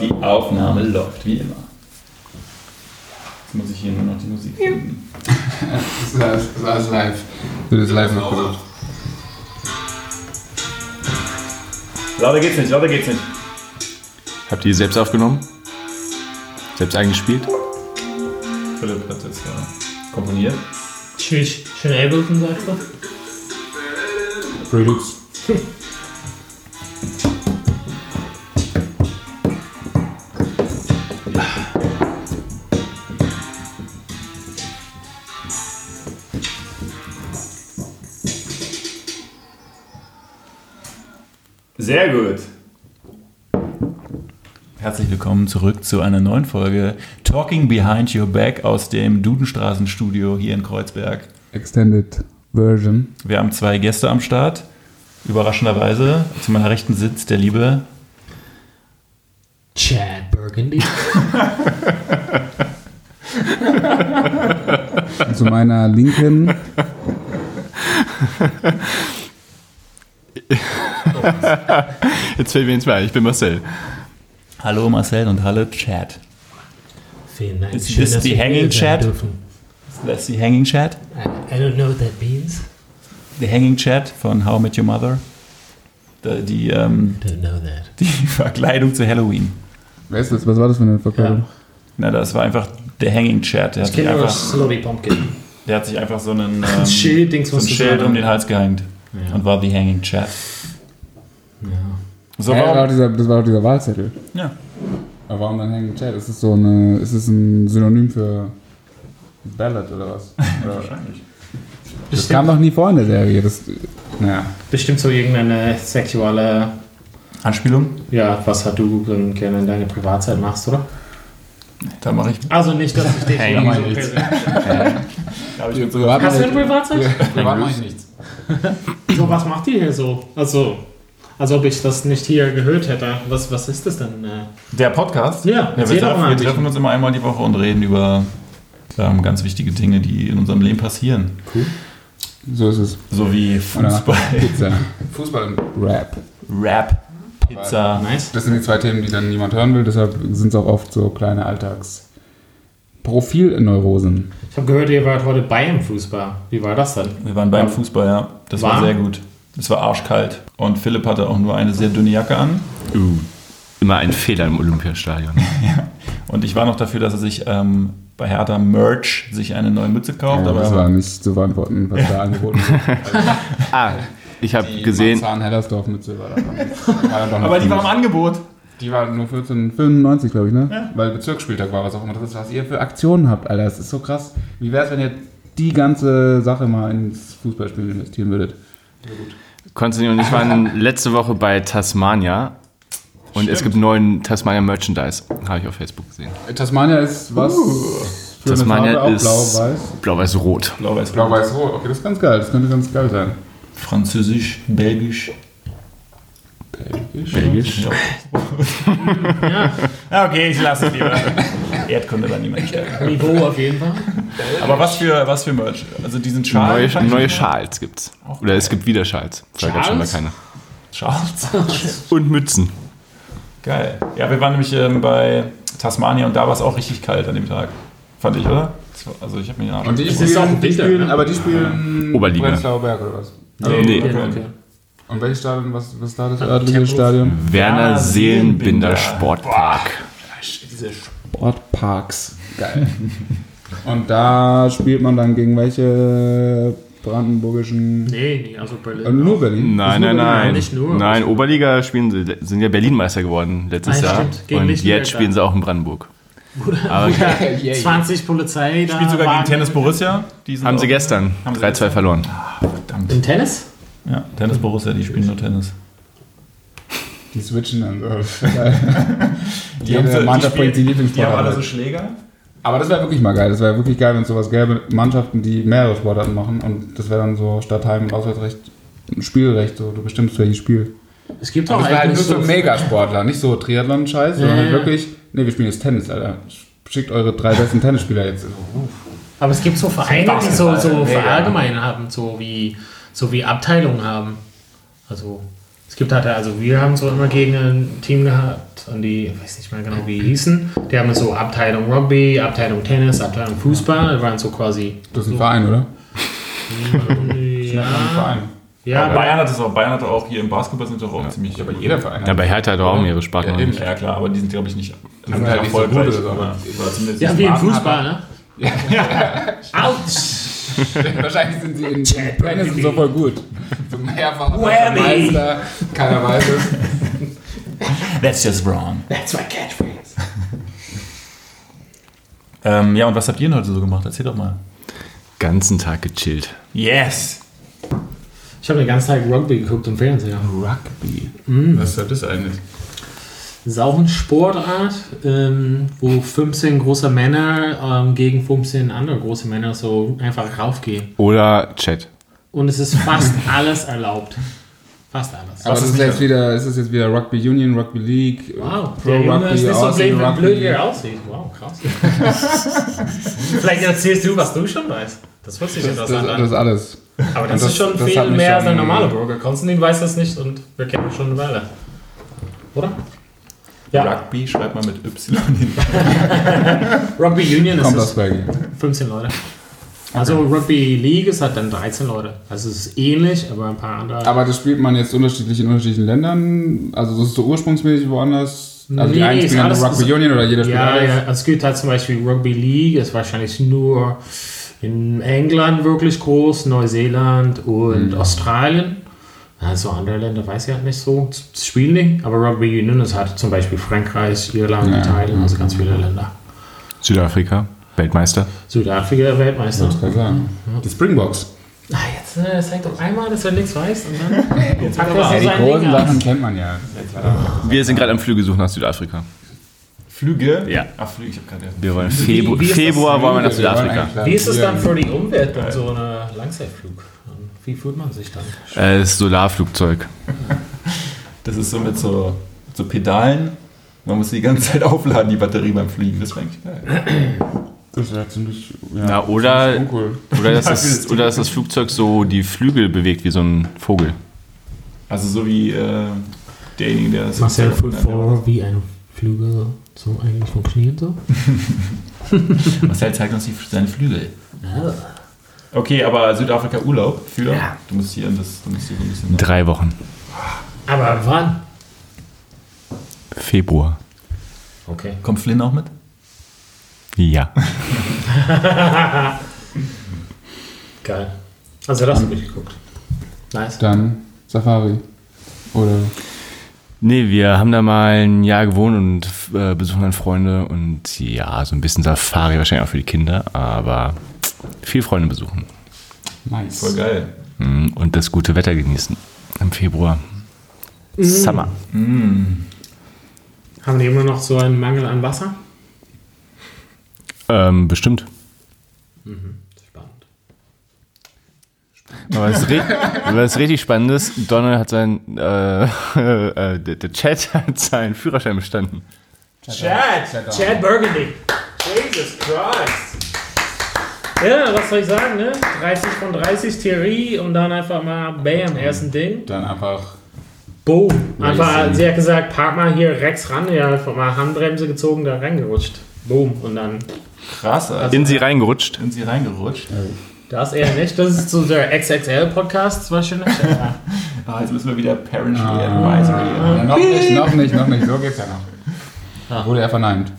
Die Aufnahme läuft wie immer. Jetzt muss ich hier nur noch die Musik finden. Das ist alles, das ist alles live. Wird das live noch gemacht. Lauter geht's nicht, lauter geht's nicht. Habt ihr selbst aufgenommen? Selbst eingespielt? Philipp hat das äh, komponiert. Tschüss. Schön Ableton, sagt er. Redux. Sehr gut. Herzlich willkommen zurück zu einer neuen Folge Talking Behind Your Back aus dem Dudenstraßenstudio hier in Kreuzberg. Extended Version. Wir haben zwei Gäste am Start. Überraschenderweise zu meiner rechten sitzt der liebe Chad Burgundy. Zu meiner linken. Jetzt fällt mir ins ein, ich bin Marcel. Hallo Marcel und hallo Chad. Vielen Dank. Ist das die Hanging Chat? Das ist die Hanging Chat. I, I don't know what that means. Die Hanging Chat von How I Met Your Mother. Die, die, ähm, Don't know that. die Verkleidung zu Halloween. Wer ist das? Was war das für eine Verkleidung? Na, das war einfach der Hanging Chat. Der hat, Ich sich kenne nur einfach, Slowly Pumpkin. der hat sich einfach so einen Ein ähm, Schild, so ein Schild um den Hals gehängt Ja. und war die Hanging Chat. Ja. So, das, war dieser, das war doch dieser Wahlzettel. Ja. Aber warum dann Hanging Chat? Ist es so eine. Ist es ein Synonym für Ballad oder was? Oder, Wahrscheinlich. das kam doch nie vor in der Serie. Das, naja. Bestimmt so irgendeine sexuelle, Anspielung? ja, was halt du dann gerne in deiner Privatzeit machst, oder? Da mache ich. Also nicht, dass ich dich Hey, so persönlich- Hast du mache eine Privatzeit? ich, privat mache ich nichts. So, was macht ihr hier so? Also, als ob ich das nicht hier gehört hätte. Was, was ist das denn? Der Podcast? Ja, ja wir, treffen, wir treffen uns immer einmal die Woche und reden über ähm, ganz wichtige Dinge, die in unserem Leben passieren. So ist es. So wie Oder Fußball, Pizza. Fußball und Rap. Rap, Pizza. Nice. Das sind die zwei Themen, die dann niemand hören will, deshalb sind es auch oft so kleine Alltags-Profilneurosen. Ich habe gehört, ihr wart heute bei im Fußball. Wie war das denn? Wir waren beim. Fußball, ja. Das war Warm? sehr gut. Es war arschkalt. Und Philipp hatte auch nur eine sehr dünne Jacke an. Uh, immer ein Fehler im Olympiastadion. Und ich war noch dafür, dass er sich ähm, bei Hertha Merch sich eine neue Mütze kauft. Ja, aber das war nicht zu beantworten, was da angeboten wird. Ah, ich habe Die gesehen, Marzahn-Hellersdorf-Mütze war da. War doch aber nicht die war im. Angebot. Die war nur 14,95, glaube ich, ne? Ja. Weil Bezirksspieltag war, was auch immer das ist, was ihr für Aktionen habt, Alter. Das ist so krass. Wie wäre es, wenn ihr die ganze Sache mal ins Fußballspiel investieren würdet? Konstantin und ich waren letzte Woche bei Tasmania. Und es gibt neuen Tasmania Merchandise. Habe ich auf Facebook gesehen. Tasmania ist was? Für Tasmania eine Farbe, auch ist Blau-Weiß. blau-weiß-rot. Blau-Weiß. Blau-Weiß-Rot. Okay, das ist ganz geil. Das könnte ganz geil sein. Französisch, Belgisch. Belgisch. Belgisch. Ja, Ja, okay, ich lasse es lieber. Erdkunde war niemand stärker. Niveau auf jeden Fall. Aber was für, was für Merch? Also diesen Schal. Neue, neue. Schals gibt's. Auch Oder es gibt wieder Schals. Vorher gab schon mal Schals? keine. Schals. Und Mützen. Geil. Ja, wir waren nämlich ähm, bei Tasmania und da war es auch richtig kalt an dem Tag. Fand ich, oder? Also ich habe mir den Arsch Und die auch spielen, die Winter, spielen ne? aber die spielen Oberliga. Prenzlauer Berg oder was? Nee, Nee. Okay, okay. Und welches Stadion, was, was ist da das Ah, örtliche. Stadion? Werner Seelenbinder. Sportpark. Diese Sportparks. Geil. Und da spielt man dann gegen welche brandenburgischen. Nee, nee, also Berlin. Äh, nur Berlin? Nein, nur nein, Berlin? nein. nicht nur. Nein, Oberliga spielen sie, sind ja Berlin-Meister geworden letztes Ah, ja, Jahr. stimmt. Gegen Und Lichtenberg jetzt spielen sie auch in Brandenburg. Aber yeah. 20 Polizei da. Spielt sogar gegen Tennis Borussia. Haben sie gestern Haben sie 3-2 gestern? verloren. Verdammt. Im Tennis? Ja, Tennis Borussia, die spielen nur Tennis. Die switchen dann so. Geil. Die Jede so- Mannschaft spielen- bringt die Lieblingssportart Die haben alle so mit. Schläger. Aber das wäre wirklich mal geil. Das wäre wirklich geil, wenn es sowas gäbe. Mannschaften, die mehrere Sportarten machen. Und das wäre dann so statt Heim- und Auswärtsrecht ein Spielrecht. So, du bestimmst für jedes Spiel. Es gibt auch das wäre halt nur so so. Megasportler. Nicht so Triathlon-Scheiß, sondern Ja, halt ja. wirklich. Nee, wir spielen jetzt Tennis, Alter. Schickt eure drei besten Tennisspieler jetzt. Aber es gibt so Vereine, die so, so verallgemein haben, so wie, so wie Abteilungen haben. Also Es gibt halt, also wir haben so immer gegen ein Team gehabt und die, ich weiß nicht mehr genau wie die hießen, die haben so Abteilung Rugby, Abteilung Tennis, Abteilung Fußball, die waren so quasi. Das ist ein Verein, oder? Ein Ja, Verein. ja aber Bayern hat es auch, Bayern hat auch hier im Basketball sind doch auch ziemlich. Aber jeder Verein. Ja, bei Hertha hat er auch mehrere Ja, Sparten. eben, ja klar, aber die sind glaube ich nicht, sind nicht halt nicht so gut oder so. aber, oder zumindest ja, wie im Fußball, ne? Autsch! Wahrscheinlich sind sie in, Tennis und so voll gut. So mehrfach. Meister, keiner weiß es. That's just wrong. That's my catchphrase. Ähm, ja, und was habt ihr denn heute so gemacht? Erzähl doch mal. Ganzen Tag gechillt. Yes! Ich habe den ganzen Tag Rugby geguckt im Fernseher. Rugby. Was ist das eigentlich? Das ist auch eine Sportart, ähm, wo 15 große Männer ähm, gegen 15 andere große Männer so einfach raufgehen. Oder Chat. Und es ist fast alles erlaubt. Fast alles. Aber das ist jetzt wieder, ist das jetzt wieder Rugby Union, Rugby League, Wow, Pro der Junge ist nicht so blöd, Rugby. blöd wie er aussieht. Wow, krass. Vielleicht erzählst du, was du schon weißt. Das hört sich Das, das, interessant das ist an. alles. Aber das, das- ist schon das viel mehr als ein normaler Bürger. Konstantin weiß das nicht und wir kennen ihn schon eine Weile. Oder? Ja, Rugby schreibt man mit Y hin. Rugby Union Kommt ist aus es Belgien. 15 Leute. Also Rugby League ist halt dann 13 Leute. Also es ist ähnlich, aber ein paar andere. Aber das spielt man jetzt unterschiedlich in unterschiedlichen Ländern. Also das ist so ursprungsmäßig woanders. Also die Nee, einen ist spielen alles- Rugby Union oder jeder spielt ja, alles. ja, also es gibt halt zum Beispiel Rugby League, ist wahrscheinlich nur in England wirklich groß, Neuseeland und Mhm. Australien. Also andere Länder weiß ich halt nicht so, das spielen die. Aber Rugby Union ist halt zum Beispiel Frankreich, Irland, Ja. Italien, also ganz viele Länder. Südafrika, Weltmeister. Südafrika Weltmeister. Das kann sagen. Die Springboks. Ah, jetzt äh, zeig doch einmal, dass er nichts weiß und dann jetzt er so Ja, die großen Ding Sachen kennt man ja. Wir sind gerade am Flügesuch nach Südafrika. Flüge? Ja. Ach, Flüge, ich hab keine. Wir wollen Wie- Februar? Februar wollen wir nach Südafrika. Wie ist es dann für die Umwelt und so eine Langzeitflug? Wie fühlt man sich dann? Äh, das Solarflugzeug. Das ist so mit so, mit so Pedalen. Man muss die ganze Zeit aufladen, die Batterie beim Fliegen. Das wäre eigentlich geil. Das ist ja ziemlich. Ja, Na, oder- ziemlich uncool. Oder dass, Ja, das, oder dass das Flugzeug so die Flügel bewegt wie so ein Vogel. Also so wie äh, derjenige, der das Marcel fühlt vor, wie ein Flügel so eigentlich funktioniert so. Marcel zeigt uns die, seine Flügel. Okay, aber Südafrika Urlaub für. Ja. Du musst hier in das, du musst hier so ein bisschen. Drei Wochen. Aber wann? Februar. Okay. Kommt Flynn auch mit? Ja. Geil. Also das habe ich geguckt. Nice. Dann Safari. Oder. Nee, wir haben da mal ein Jahr gewohnt und äh, besuchen dann Freunde und ja, so ein bisschen Safari wahrscheinlich auch für die Kinder, aber viel Freunde besuchen Nice. Voll geil. Mm, und das gute Wetter genießen im Februar. Summer. Mm. Haben die immer noch so einen Mangel an Wasser? Ähm, bestimmt. Spannend. Aber was, was richtig spannend ist, Donald hat sein, äh, äh, der, der Chat hat seinen Führerschein bestanden. Chad! Chad Chad Burgundy! Jesus Christ! Ja, was soll ich sagen, ne? 30 von 30 Theorie und dann einfach mal Bam, ersten Ding. Dann einfach. Boom. Einfach, Racing. sie hat gesagt, park mal hier rechts ran. Ja, einfach mal Handbremse gezogen, da reingerutscht. Boom. Und dann, Krass, also In sie reingerutscht. in sie reingerutscht. das eher nicht. Das ist so der XXL-Podcast wahrscheinlich. Ja. Ah, jetzt müssen wir wieder Parental Ah. Advisory. Ja, noch nicht, noch nicht, noch nicht. So geht's ja noch. Ah. Wurde er verneint.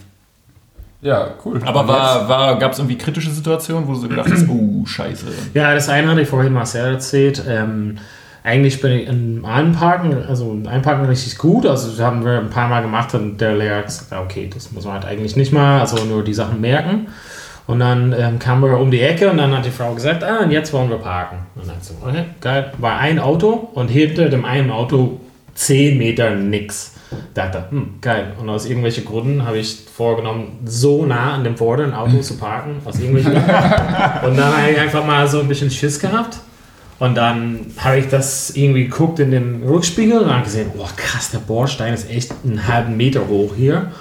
Ja, cool. Aber war, war, gab es irgendwie kritische Situationen, wo du so gedacht hast, oh, scheiße. ja, das eine hatte ich vorhin Marcel erzählt. Ähm, eigentlich bin ich im Einparken, also im Einparken richtig gut. Also das haben wir ein paar Mal gemacht und der Lehrer hat gesagt, okay, das muss man halt eigentlich nicht mal, also nur die Sachen merken. Und dann ähm, kamen wir um die Ecke und dann hat die Frau gesagt, ah, und jetzt wollen wir parken. Und dann so, okay, geil. War ein Auto und hinter dem einen Auto 10 Meter nix. Dachte, hm, geil. Und aus irgendwelchen Gründen habe ich vorgenommen, so nah an dem vorderen Auto zu parken. Aus irgendwelchen Gründen. Und dann habe ich einfach mal so ein bisschen Schiss gehabt. Und dann habe ich das irgendwie geguckt in den Rückspiegel und habe gesehen, oh krass, der Bordstein ist echt einen halben Meter hoch hier.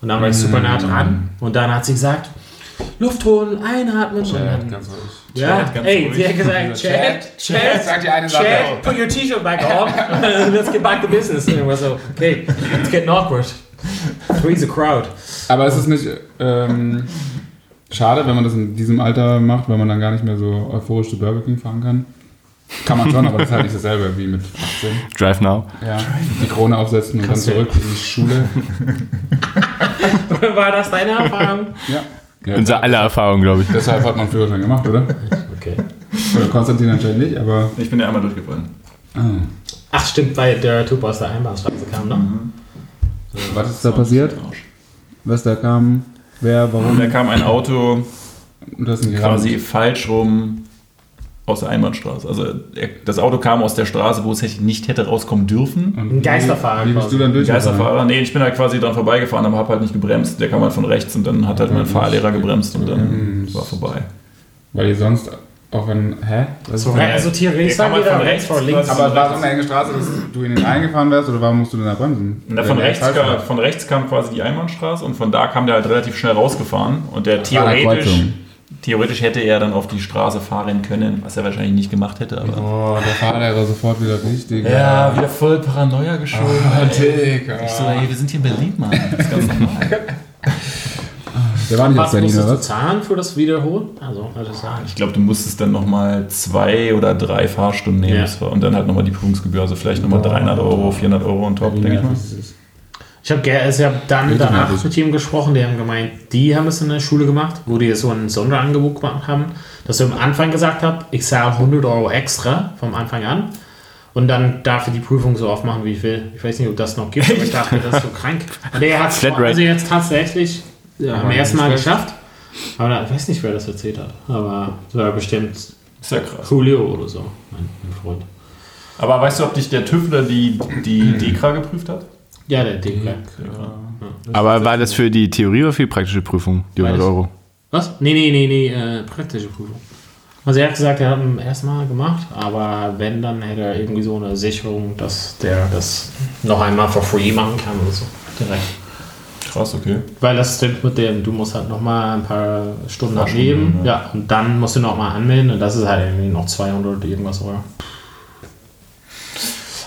Und dann war ich super nah dran. Und dann hat sie gesagt, Luft holen, einatmen. Und Chad, dann, ganz ruhig. ja, Chad, ganz ey, ruhig. sie hat gesagt, Chad, Chad, Sag dir eine Sache. Chad, put your t-shirt back on. Let's get back to business. It was so, okay, it's getting awkward. Three's a crowd. Aber ist es nicht ähm, schade, wenn man das in diesem Alter macht, weil man dann gar nicht mehr so euphorisch zu Burger King fahren kann? Kann man schon, aber das ist halt nicht dasselbe wie mit 18. Drive Now. Ja, die Krone aufsetzen und Kannst dann zurück in die Schule. War das deine Erfahrung? Ja. Ja Unser aller Erfahrung, glaube ich. Deshalb hat man Führerschein gemacht, oder? Okay. Oder Konstantin anscheinend nicht, aber. Ich bin ja einmal durchgefallen. Ah. Ach stimmt, weil der Typ aus der Einbahnstraße kam, ne? Was ist da passiert? Was da kam? Wer, Und warum? da kam ein Auto Und das sind quasi falsch rum aus der Einbahnstraße. Also er, das Auto kam aus der Straße, wo es hätte- nicht hätte rauskommen dürfen. Und Ein Geisterfahrer Wie, bist du dann durch? Geisterfahrer, nee, ich bin halt quasi dran vorbeigefahren, aber habe halt nicht gebremst. Der kam halt von rechts und dann hat halt mein Fahrlehrer gebremst und dann Mhm. war vorbei. Weil ihr sonst, auch wenn. Hä? Was So, also theoretisch Der wir halt da von rechts vor links. aber war so eine enge Straße, dass du in den eingefahren wärst oder warum musst du denn da bremsen? Na, von, der rechts kam, war. von rechts kam quasi die Einbahnstraße und von da kam der halt relativ schnell rausgefahren und der war eine theoretisch. Theoretisch hätte er dann auf die Straße fahren können, was er wahrscheinlich nicht gemacht hätte. Aber Oh, der Fahrlehrer sofort wieder richtig. ja, wieder voll Paranoia geschoben. Ah, ey. Digga. Ich so, ey, wir sind hier in Berlin, Mann. Das ist ganz normal. Der war nicht aus Was Berlin, musstest oder zahlen für das Wiederholen? Also, also sagen. Ich glaube, du musstest dann nochmal zwei oder drei Fahrstunden nehmen Ja. das und dann halt nochmal die Prüfungsgebühr, also vielleicht nochmal 300 Euro, 400 Euro on top, denke ich mal. Ich habe also ich hab dann danach mit ihm gesprochen, die haben gemeint, die haben es in der Schule gemacht, wo die so ein Sonderangebot gemacht haben, dass du am Anfang gesagt hast, ich zahle 100 Euro extra vom Anfang an und dann darf ich die Prüfung so oft machen, wie ich will. Ich weiß nicht, ob das noch gibt, aber ich dachte, das ist so krank. Und der hat es also jetzt tatsächlich ja, am ersten Mal geschafft. Aber ich weiß nicht, wer das erzählt hat. Aber das war bestimmt ja krass. Julio oder so, mein, mein Freund. Aber weißt du, ob dich der TÜVler die, die DEKRA geprüft hat? Ja, der Ding. Aber war das für die Theorie oder für die praktische Prüfung, die 100 Beides. Euro? Was? Nee, nee, nee, nee, äh, praktische Prüfung. Also er hat gesagt, er hat ihn erstmal gemacht, aber wenn, dann hätte er irgendwie so eine Sicherung, dass der das noch einmal for free machen kann oder so. Direkt. Krass, okay. Weil das stimmt mit dem, du musst halt nochmal ein paar Stunden abgeben. Stunden, ja. und dann musst du nochmal anmelden und das ist halt irgendwie noch 200 irgendwas Euro.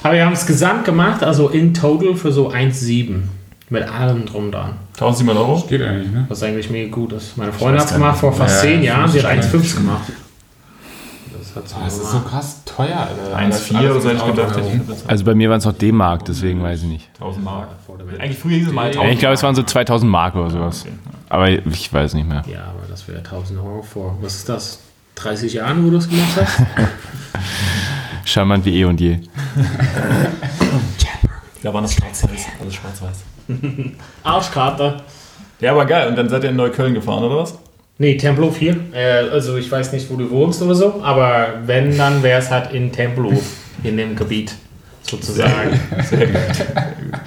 Aber wir haben es gesamt gemacht, also in total für so 1,7. Mit allem drum dran. 1700 Euro? Geht eigentlich, ne? Was eigentlich mega gut ist. Meine Freundin hat es gemacht vor fast Ja, 10 Jahren. Sie hat das ist 1,5 gemacht. Das hat sie Das ist so krass teuer, Alter. 1,4 oder so hätte ich gedacht. Also bei mir waren es noch D-Mark, deswegen weiß ich nicht. 1000 Mark. Vor der Welt. Eigentlich früher hieß es mal Ja, 1000 ich glaube, es waren so 2000 Mark oder sowas. Aber ich weiß nicht mehr. Ja, aber das wäre 1000 Euro vor. Was ist das? 30 Jahren, wo du das gemacht hast? Charmant wie eh und je. Da war das schwarz-weiß. Alles schwarz-weiß. Arschkarte. Ja, aber geil. Und dann seid ihr in Neukölln gefahren, oder was? Nee, Tempelhof hier. Äh, also ich weiß nicht, wo du wohnst oder so, aber wenn, dann wäre es halt in Tempelhof, in dem Gebiet sozusagen. Sehr gut.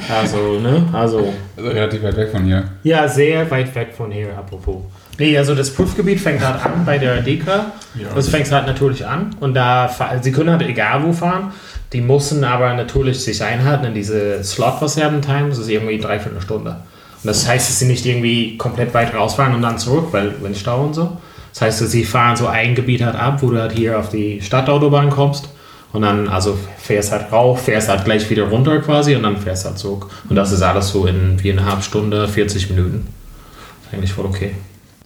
Also, ne? Also, Also relativ weit weg von hier. ja, sehr weit weg von hier, apropos. Nee, also das Prüfgebiet fängt halt an bei der DEKRA. Das fängt halt natürlich an und da, fahr- sie können halt egal wo fahren. Die müssen aber natürlich sich einhalten in diese Slot, was sie haben, Time. Das ist irgendwie dreiviertel Stunde. Und das heißt, dass sie nicht irgendwie komplett weit rausfahren und dann zurück, weil wenn Stau und so. Das heißt, dass sie fahren so ein Gebiet halt ab, wo du halt hier auf die Stadtautobahn kommst. Und dann, also fährst halt rauf, fährst halt gleich wieder runter quasi und dann fährst halt zurück. Und das ist alles so in viereinhalb Stunde, 40 Minuten. Ist eigentlich voll okay.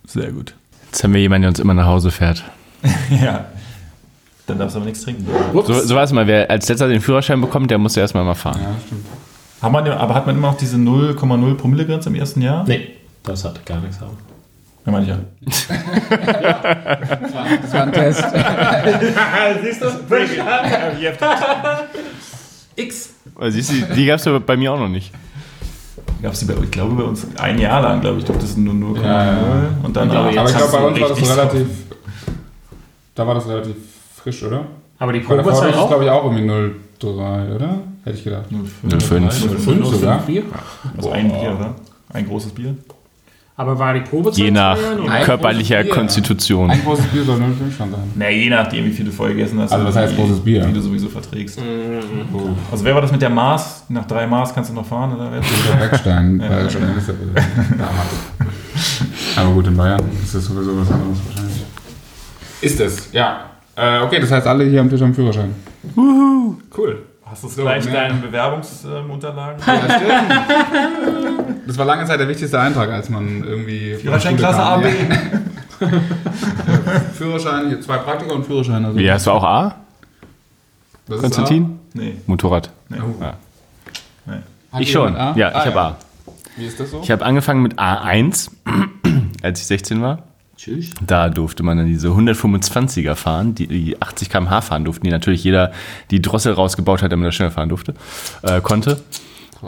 Sehr gut. Jetzt haben wir jemanden, der uns immer nach Hause fährt. Ja. Dann darfst du aber nichts trinken. So, so war es mal, wer als letzter den Führerschein bekommt, der muss ja erstmal mal fahren. Ja, stimmt. Haben wir, aber hat man immer noch diese 0,0 Promille-Grenze im ersten Jahr? Nee, das hat gar nichts haben. Ja, meine ich ja. Das war ein Test. Siehst du? X. Also, siehst du, die gab es bei mir auch noch nicht. Gab es die bei, ich glaube, bei uns ein Jahr lang, glaube ich. Ich glaube, das ist nur 0,0. Ja, ja. Und dann Aber ich glaube, bei uns war das relativ. Da war das relativ frisch, oder? Aber die Ford ist es, auch? glaube ich, auch irgendwie 0,3, oder? Hätte ich gedacht. 0,5. 0,5. 0,5 sogar. Also ein Bier, oder? Ein großes Bier. Aber war die Probezeit Je nach körperlicher. Konstitution. Ein großes Bier soll 0,5 schon sein. Na, je nachdem, wie viel du vorher gegessen hast. Also, was heißt wie, großes Bier? Wie du sowieso verträgst. Mhm. Oh. Also, wer war das mit der Maß? Nach drei Maß kannst du noch fahren, oder? wer? Der Beckstein, Ja, weil ja. Aber gut, in Bayern ist das sowieso was anderes wahrscheinlich. Ist es, ja. Äh, okay, das heißt, alle hier am Tisch haben Führerschein. Cool. Hast du So, gleich ne? deine Bewerbungsunterlagen? Ja, stimmt. Das war lange Zeit der wichtigste Eintrag, als man irgendwie. Führerschein Klasse. A, B. Ja. Führerschein, hier zwei Praktika und Führerschein. Also Wie, hast du auch A, Was Konstantin? Nee. Motorrad. nee. A? Ja. nee. Ich schon. A? Ja, ich Ah, habe A. Wie ist das so? Ich habe angefangen mit A1, als ich 16 war. Tschüss. Da durfte man dann diese 125er fahren, die, die 80 km/h fahren durften, die natürlich jeder die Drossel rausgebaut hat, damit er schneller fahren durfte, äh, konnte.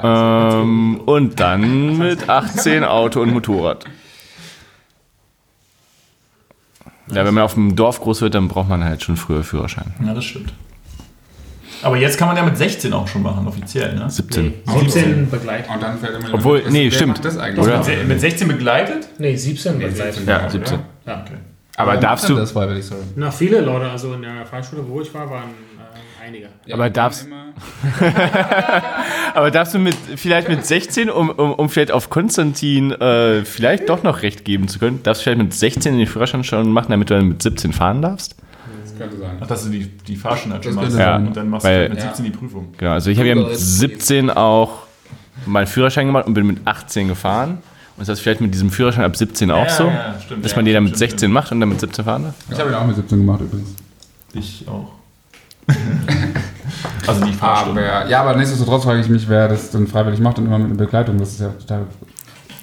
Ähm, und dann mit 18 Auto und Motorrad. Ja, wenn man auf dem Dorf groß wird, dann braucht man halt schon früher Führerschein. Ja, das stimmt. Aber jetzt kann man ja mit 16 auch schon machen, offiziell, ne? 17. Nee, 17 begleitet. Und dann fällt immer Obwohl, was- nee, stimmt. Das eigentlich Oder? Oder? Mit 16 begleitet? Nee, 17 Nee, begleitet. 17. Ja, 17. Ja. Okay. Aber darfst du, Das freiwillig, sorry. Na, viele Leute, also in der Fahrschule, wo ich war, waren einige. Aber darfst- aber darfst du mit, vielleicht mit 16, um, um, um vielleicht auf Konstantin äh, vielleicht doch noch recht geben zu können, darfst du vielleicht mit 16 den Führerschein schon machen, damit du dann mit 17 fahren darfst? Das könnte sein. Ach, dass du die, die Fahrschein halt schon Das machst. sein. Und dann machst Weil- du mit Ja. 17 die Prüfung. Genau, also ich habe ja mit 17 auch meinen Führerschein gemacht und bin mit 18 gefahren. Und das heißt vielleicht mit diesem Führerschein ab 17 auch Ja, so, ja, stimmt, dass ja, man den dann mit stimmt, 16 macht und dann mit 17 fahren darf. Ich habe ihn auch mit 17 gemacht übrigens. Ich auch. also die. Aber, ja, aber nichtsdestotrotz frage ich mich, wer das dann freiwillig macht und immer mit einer Begleitung. Das ist ja total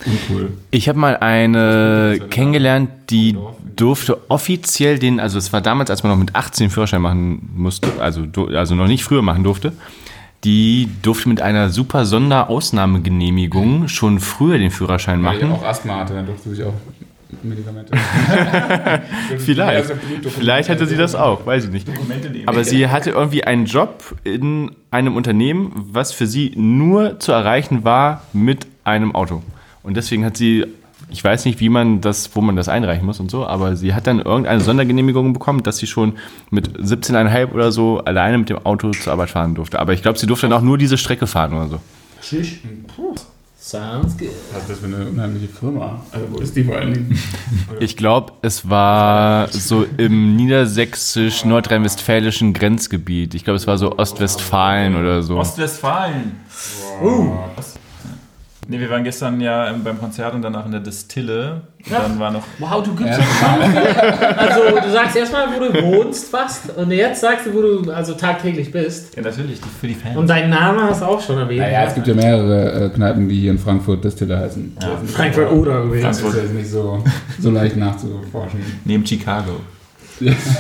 uncool. Ich habe mal eine kennengelernt, die durfte offiziell den, also es war damals, als man noch mit 18 Führerschein machen musste, also, also noch nicht früher machen durfte, die durfte mit einer super Sonderausnahmegenehmigung schon früher den Führerschein Weil ich machen. auch Asthma hatte, dann durfte sich auch Medikamente. Vielleicht. Vielleicht hatte sie das auch, weiß ich nicht. Aber sie hatte irgendwie einen Job in einem Unternehmen, was für sie nur zu erreichen war mit einem Auto. Und deswegen hat sie, ich weiß nicht, wie man das, wo man das einreichen muss und so, aber sie hat dann irgendeine Sondergenehmigung bekommen, dass sie schon mit 17,5 oder so alleine mit dem Auto zur Arbeit fahren durfte. Aber ich glaube, sie durfte dann auch nur diese Strecke fahren oder so. Tschüss. Sounds good. Was ist das für eine unheimliche Firma? Also, wo ist die vor allen Dingen? Ich glaube, es war so im niedersächsisch-nordrhein-westfälischen Grenzgebiet. Ich glaube, es war so Ostwestfalen oder so. Ostwestfalen. Uh. Ne, wir waren gestern ja ähm, beim Konzert und danach in der Distille. Und dann war noch. Wow, du gibst Ja. Also, du sagst erstmal, wo du wohnst fast. Und jetzt sagst du, wo du also tagtäglich bist. Ja, natürlich, für die Fans. Und deinen Namen hast du auch schon erwähnt. Naja, es gibt ja mehrere äh, Kneipen, die hier in Frankfurt Distille heißen. Ja. Frankfurt oder übrigens. Das ist jetzt nicht so, so leicht nachzuforschen. Neben Chicago.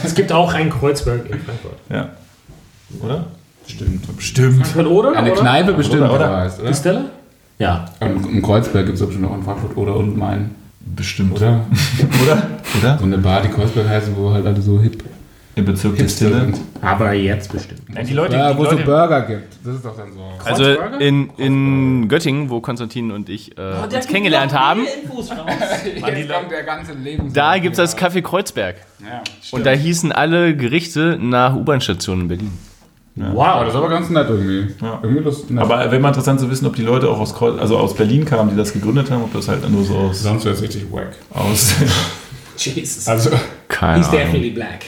Es gibt auch einen Kreuzberg in Frankfurt. Ja. Oder? Stimmt. Bestimmt. Frankfurt oder? Eine oder? Kneipe bestimmt, Oder, oder? oder? Heißt, oder? Distille? Ja. Und im Kreuzberg gibt es bestimmt auch in Frankfurt oder und Main. Bestimmt. Oder? Oder? Oder? So eine Bar, die Kreuzberg heißen, wo halt alle so hip, Im Bezirk hipster Distille. sind. Aber jetzt bestimmt. Nein, die Leute, Ja, die wo es so Burger gibt. Das ist doch dann so. Also in, in Göttingen, wo Konstantin und ich äh, Oh, uns kennengelernt haben, der da gibt es das Café Kreuzberg. Ja. Und da hießen alle Gerichte nach U-Bahn-Stationen in Berlin. Aber Wow. das ist aber ganz nett irgendwie. Ja. Irgendwie lustig. nett. aber wäre mal interessant zu wissen, ob die Leute auch aus, Kreuz, also aus Berlin kamen, die das gegründet haben, ob das halt nur so aus. sonst wäre es richtig wack. aus Jesus. Also, Keine He's Ahnung. definitely black.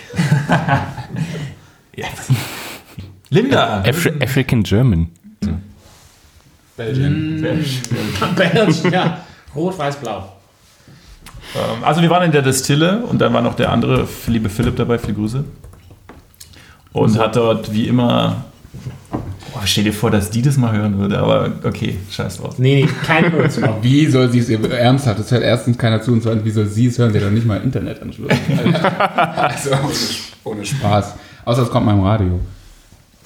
Linda! Afri African German. Belgien. Belgisch, ja. Rot, weiß, blau. Ähm, Also wir waren in der Distille und dann war noch der andere liebe Philipp dabei, viele Grüße. Und hat dort wie immer. Oh, stell dir vor, dass die das mal hören würde, aber okay, scheiß drauf. Nee, nee, kein. Aber wie soll sie es ihr ernsthaft? Das hört erstens keiner zu und zweitens, wie soll sie es hören? Sie hat doch nicht mal Internetanschluss. also ohne, ohne Spaß. Außer es kommt mal im Radio.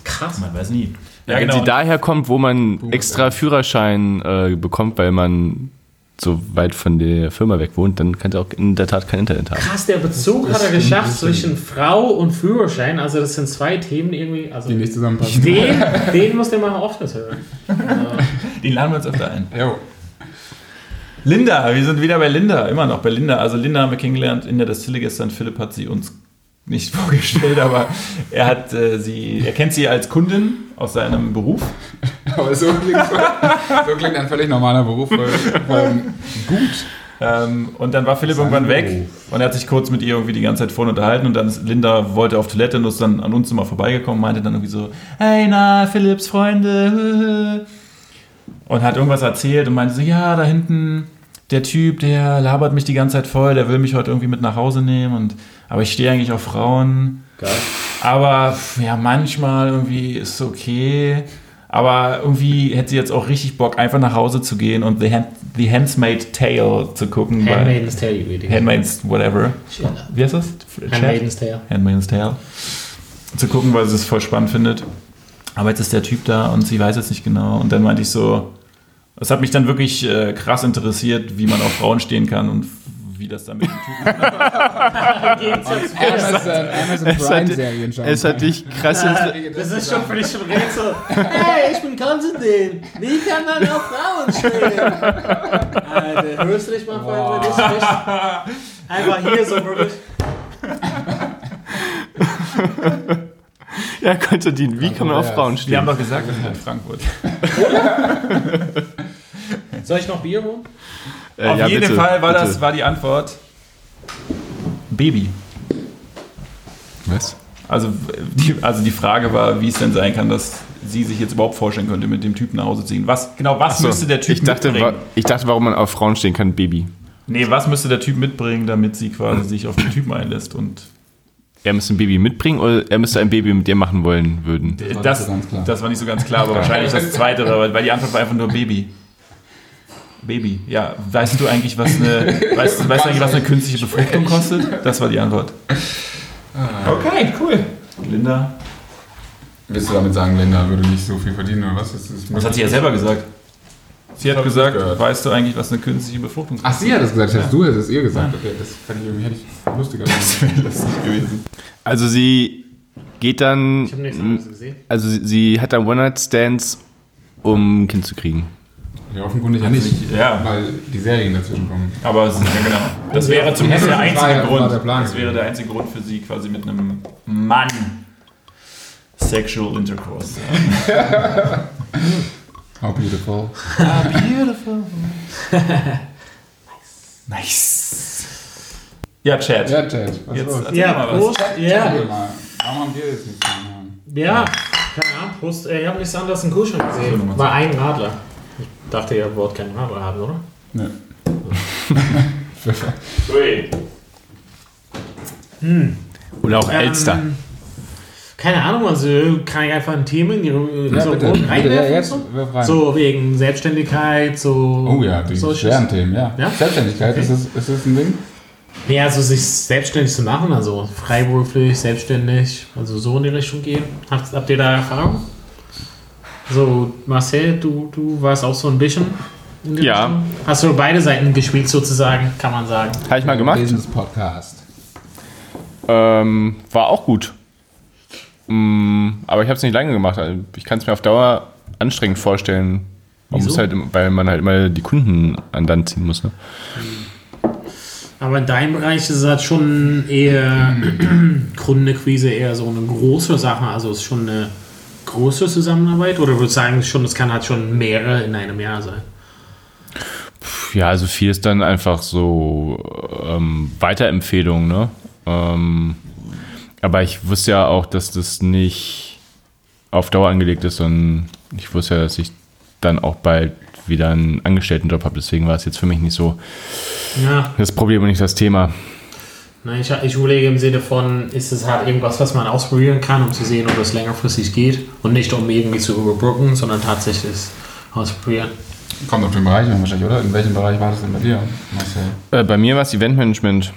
Krass. Man weiß nie. Ja, Wenn sie daher kommt, wo man extra Führerschein äh, bekommt, weil man so weit von der Firma weg wohnt, dann kann sie auch in der Tat kein Internet haben. Krass, der Bezug hat er geschafft zwischen Frau und Führerschein. Also das sind zwei Themen irgendwie. Also Die nicht zusammenpassen. den, den muss der mal öfters hören. Den laden wir uns öfter ein. Jo. Linda, wir sind wieder bei Linda, immer noch bei Linda. Also Linda haben wir kennengelernt in der Distille gestern. Philipp hat sie uns nicht vorgestellt, aber er hat äh, sie, er kennt sie als Kundin aus seinem Beruf. Aber so klingt, so klingt ein völlig normaler Beruf. Weil gut. Ähm, und dann war Philipp irgendwann weg und er hat sich kurz mit ihr irgendwie die ganze Zeit vorne unterhalten und dann ist Linda wollte auf Toilette und ist dann an uns immer vorbeigekommen, meinte dann irgendwie so, hey na, Philipps Freunde und hat irgendwas erzählt und meinte so, ja, da hinten der Typ, der labert mich die ganze Zeit voll, der will mich heute irgendwie mit nach Hause nehmen und aber ich stehe eigentlich auf Frauen. Geil. Aber ja, manchmal irgendwie ist es okay. Aber irgendwie hätte sie jetzt auch richtig Bock, einfach nach Hause zu gehen und The, Hand, The Handsmaid Tale zu gucken. Handmaiden's Tale, idiot. Handmaid's whatever. Wie heißt das? Handmaiden's Tale. Handmaid's Tale. Zu gucken, weil sie es voll spannend findet. Aber jetzt ist der Typ da und sie weiß es nicht genau. Und dann meinte ich so, es hat mich dann wirklich äh, krass interessiert, wie man auf Frauen stehen kann und wie das dann mit dem Typen Amazon, Amazon Es hat, Prime-Serien schauen. es hat dich krass Das ist schon für dich schon Rätsel. Hey, ich bin Konstantin. Wie kann man auf Frauen stehen? Alter, hörst du dich mal vorher, wenn ich? Einfach hier so wirklich. Ja, Konstantin, wie kann man auf Frauen Wir stehen? haben doch gesagt, wir sind in Frankfurt. Soll ich noch Bier holen? Äh, Auf ja, jeden bitte, Fall war bitte. das war die Antwort Baby. Was? Also die, also die Frage war, wie es denn sein kann, dass sie sich jetzt überhaupt vorstellen könnte, mit dem Typen nach Hause zu gehen. Was genau was So, müsste der Typ ich dachte, mitbringen? wa- ich dachte, warum man auf Frauen stehen kann, Baby. Nee, was müsste der Typ mitbringen, damit sie quasi sich auf den Typen einlässt und Er müsste ein Baby mitbringen oder er müsste ein Baby mit dir machen wollen würden. war nicht das, so ganz klar. das war nicht so ganz klar, aber wahrscheinlich das zweite, weil die Antwort war einfach nur Baby. Baby, ja. Weißt du eigentlich, was eine, weißt, weißt du eigentlich, was eine künstliche Befruchtung kostet? Das war die Antwort. Okay, cool. Linda, Willst du damit sagen, Linda würde nicht so viel verdienen oder was? Das, ist das hat sie ja selber gesagt. Sie hat gesagt, weißt du eigentlich, was eine künstliche Befruchtung Ach, sie hat es gesagt. Ich dachte, du hättest es ihr gesagt. Okay, das fand ich irgendwie hätte ich lustiger. gefunden. lustig gewesen. Also sie geht dann, Ich habe nichts anderes gesehen. also sie, sie hat dann One-Night-Stands, um ein Kind zu kriegen. Ja, offenkundig ja nicht. Ja. Weil die Serien dazwischen kommen. Aber es ist, ja, genau. Das wäre zumindest der Das war einzige ja- war Grund. der Plan Das wäre der einzige Grund für sie, quasi mit einem Mann Sexual Intercourse. zu haben. How beautiful. Beautiful. nice. Ja, Chat. Ja, Chad, was Jetzt los? Ja, mal was. Prost. Ja, Erzähl mal, Warum haben wir jetzt nicht ja. Keine Ahnung, Prost. Ich habe nichts anderes im Kühlschrank gesehen. War ein Radler. Ich dachte, ihr wollt keinen Radler haben, oder? Ne. Ui. Oder auch Elster. Ähm, keine Ahnung, also kann ich einfach ein Thema in die Ja, so bitte. Runde bitte ja, reinwerfen? jetzt, so? wegen Selbstständigkeit, so. Oh ja, die schweren Themen, ja. Ja? Selbstständigkeit, Okay. ist, das, ist das ein Ding? Nee, also sich selbstständig zu machen, also freiberuflich, selbstständig, also so in die Richtung gehen. Habt, habt ihr da Erfahrung? So, Marcel, du, du warst auch so ein bisschen Ja. Richtung? Hast du beide Seiten gespielt sozusagen, kann man sagen. Habe ich mal gemacht. Business Podcast. Ähm, war auch gut. Mm, aber ich habe es nicht lange gemacht. Also Ich kann es mir auf Dauer anstrengend vorstellen. Man Wieso? muss halt, weil man halt immer die Kunden an Land ziehen muss. Ne? Aber in deinem Bereich ist es halt schon eher Kundenquise eher so eine große Sache, also es ist schon eine große Zusammenarbeit oder würdest du sagen, schon, es kann halt schon mehrere in einem Jahr sein? Ja, also viel ist dann einfach so ähm, Weiterempfehlungen. Ne? Ähm, aber ich wusste ja auch, dass das nicht auf Dauer angelegt ist, sondern ich wusste ja, dass ich dann auch bald wieder einen Angestelltenjob habe. Deswegen war es jetzt für mich nicht so Ja, das Problem und nicht das Thema. Nein, ich, ich überlege im Sinne von, ist es halt irgendwas, was man ausprobieren kann, um zu sehen, ob es längerfristig geht und nicht um irgendwie zu überbrücken, sondern tatsächlich ausprobieren. Kommt auf den Bereich an wahrscheinlich, oder? In welchem Bereich war das denn bei dir, Marcel? Äh, bei mir war es Eventmanagement.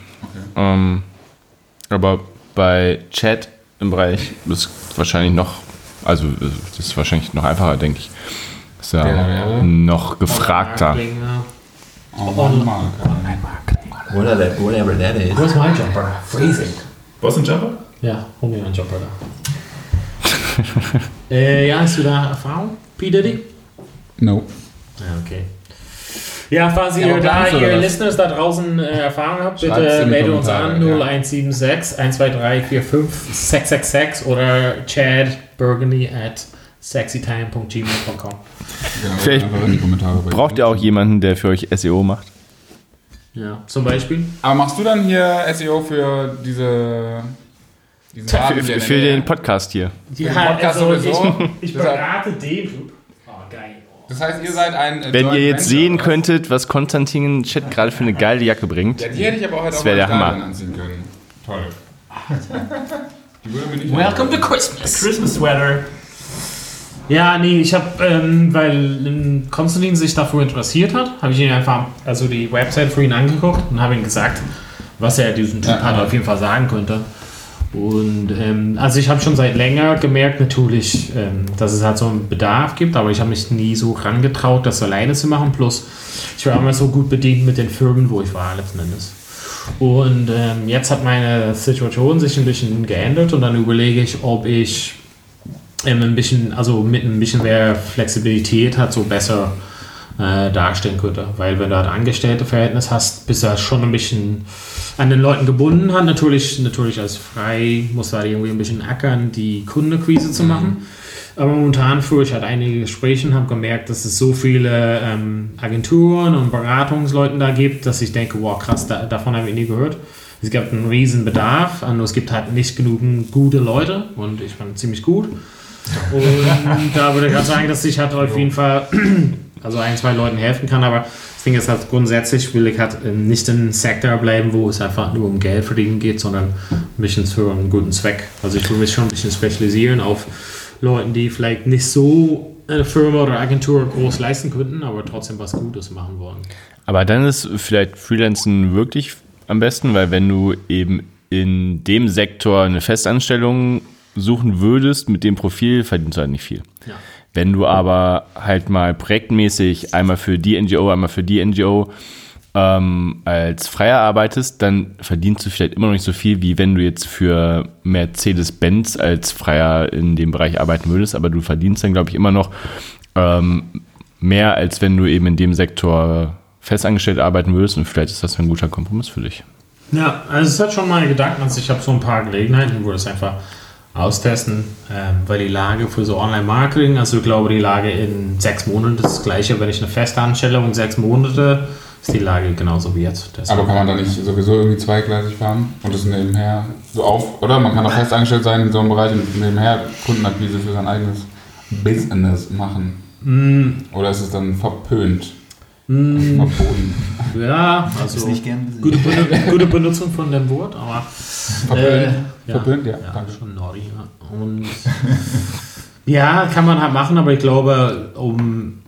Ähm, aber bei Chat im Bereich ist wahrscheinlich noch, also äh, das ist wahrscheinlich noch einfacher, denke ich. Ist ja Wer wäre? noch gefragter. Marketing, ja. Whatever, whatever that is. Wo ist mein Jumper? Freezing. Was ein Jumper? Ja, hol mir einen Jumper da. äh, ja, hast du da Erfahrung, P. Diddy? No. Ja, okay. Ja, falls Ja, ihr da, ihr? Listeners da draußen äh, Erfahrung habt, bitte meldet uns an ja. 0176 123 45 666 oder chadburgundy at sexytime.gmail.com. Genau, Vielleicht einfach in die Kommentare bei Braucht ihr auch jemanden, der für euch SEO macht? Ja, zum Beispiel. Aber machst du dann hier SEO für diese. Für, für Nähe? den Podcast hier. den Podcast sowieso. ich, ich berate den. Oh, geil. Das heißt, ihr seid ein. äh, Wenn Joint ihr jetzt Venture, sehen könntet, was Konstantin in den Chat gerade für eine geile Jacke bringt. Ja, die hätte ich aber auch heute Das auch wär mal der Hammer. anziehen können. Toll. Die würde mir nicht Welcome to Christmas. Christmas Sweater. Ja, nee, ich habe, ähm, weil ähm, Konstantin sich dafür interessiert hat, habe ich ihn einfach, also die Website für ihn angeguckt und habe ihm gesagt, was er diesem Typ Ja. hat auf jeden Fall sagen könnte. Und ähm, also ich habe schon seit länger gemerkt natürlich, ähm, dass es halt so einen Bedarf gibt, aber ich habe mich nie so rangetraut, das alleine zu machen. Plus ich war immer so gut bedient mit den Firmen, wo ich war letzten Endes. Und ähm, jetzt hat meine Situation sich ein bisschen geändert und dann überlege ich, ob ich ähm, ein bisschen, also mit ein bisschen mehr Flexibilität hat, so besser äh, darstellen könnte. Weil wenn du halt Angestellte-Verhältnis hast, bist du halt schon ein bisschen an den Leuten gebunden. Hat natürlich, natürlich als frei, muss halt irgendwie ein bisschen ackern, die Kundenquise zu machen. Aber momentan führe ich halt einige Gespräche und habe gemerkt, dass es so viele ähm, Agenturen und Beratungsleuten da gibt, dass ich denke, wow, krass, da, davon habe ich nie gehört. Es gibt einen riesen Bedarf, und es gibt halt nicht genügend gute Leute und ich bin ziemlich gut. Und da würde ich sagen, dass ich halt auf jeden Fall also ein, zwei Leuten helfen kann, aber das Ding ist halt grundsätzlich will ich halt ähm, nicht in einem Sektor bleiben, wo es einfach nur um Geld verdienen geht, sondern ein bisschen für einen guten Zweck. Also ich will mich schon ein bisschen spezialisieren auf Leuten, die vielleicht nicht so eine Firma oder Agentur groß leisten könnten, aber trotzdem was Gutes machen wollen. Aber dann ist vielleicht Freelancen wirklich am besten, weil wenn du eben in dem Sektor eine Festanstellung suchen würdest, mit dem Profil verdienst du halt nicht viel. Ja. Wenn du aber halt mal projektmäßig einmal für die NGO, einmal für die NGO ähm, als Freier arbeitest, dann verdienst du vielleicht immer noch nicht so viel, wie wenn du jetzt für Mercedes-Benz als Freier in dem Bereich arbeiten würdest, aber du verdienst dann, glaube ich, immer noch ähm, mehr, als wenn du eben in dem Sektor festangestellt arbeiten würdest und vielleicht ist das ein guter Kompromiss für dich. Ja, also es hat schon meine Gedanken. Also ich habe so ein paar Gelegenheiten, wo das einfach austesten, ähm, weil die Lage für so Online-Marketing, also ich glaube, die Lage in sechs Monaten ist das gleiche, wenn ich eine Festanstellung in sechs Monate, ist die Lage genauso wie jetzt. Deshalb- Aber kann man da nicht sowieso irgendwie zweigleisig fahren und das nebenher so auf, oder? Man kann auch fest angestellt sein in so einem Bereich und nebenher Kundenakquise für sein eigenes Business machen. Mm, Oder ist es dann verpönt? Verboten? ja, also Ist nicht gern gesehen. gute, gute Benutzung von dem Wort, aber? Äh, ja. Verpönt, ja, ja, danke. schon naughty. Ja. Und ja, kann man halt machen, aber ich glaube, um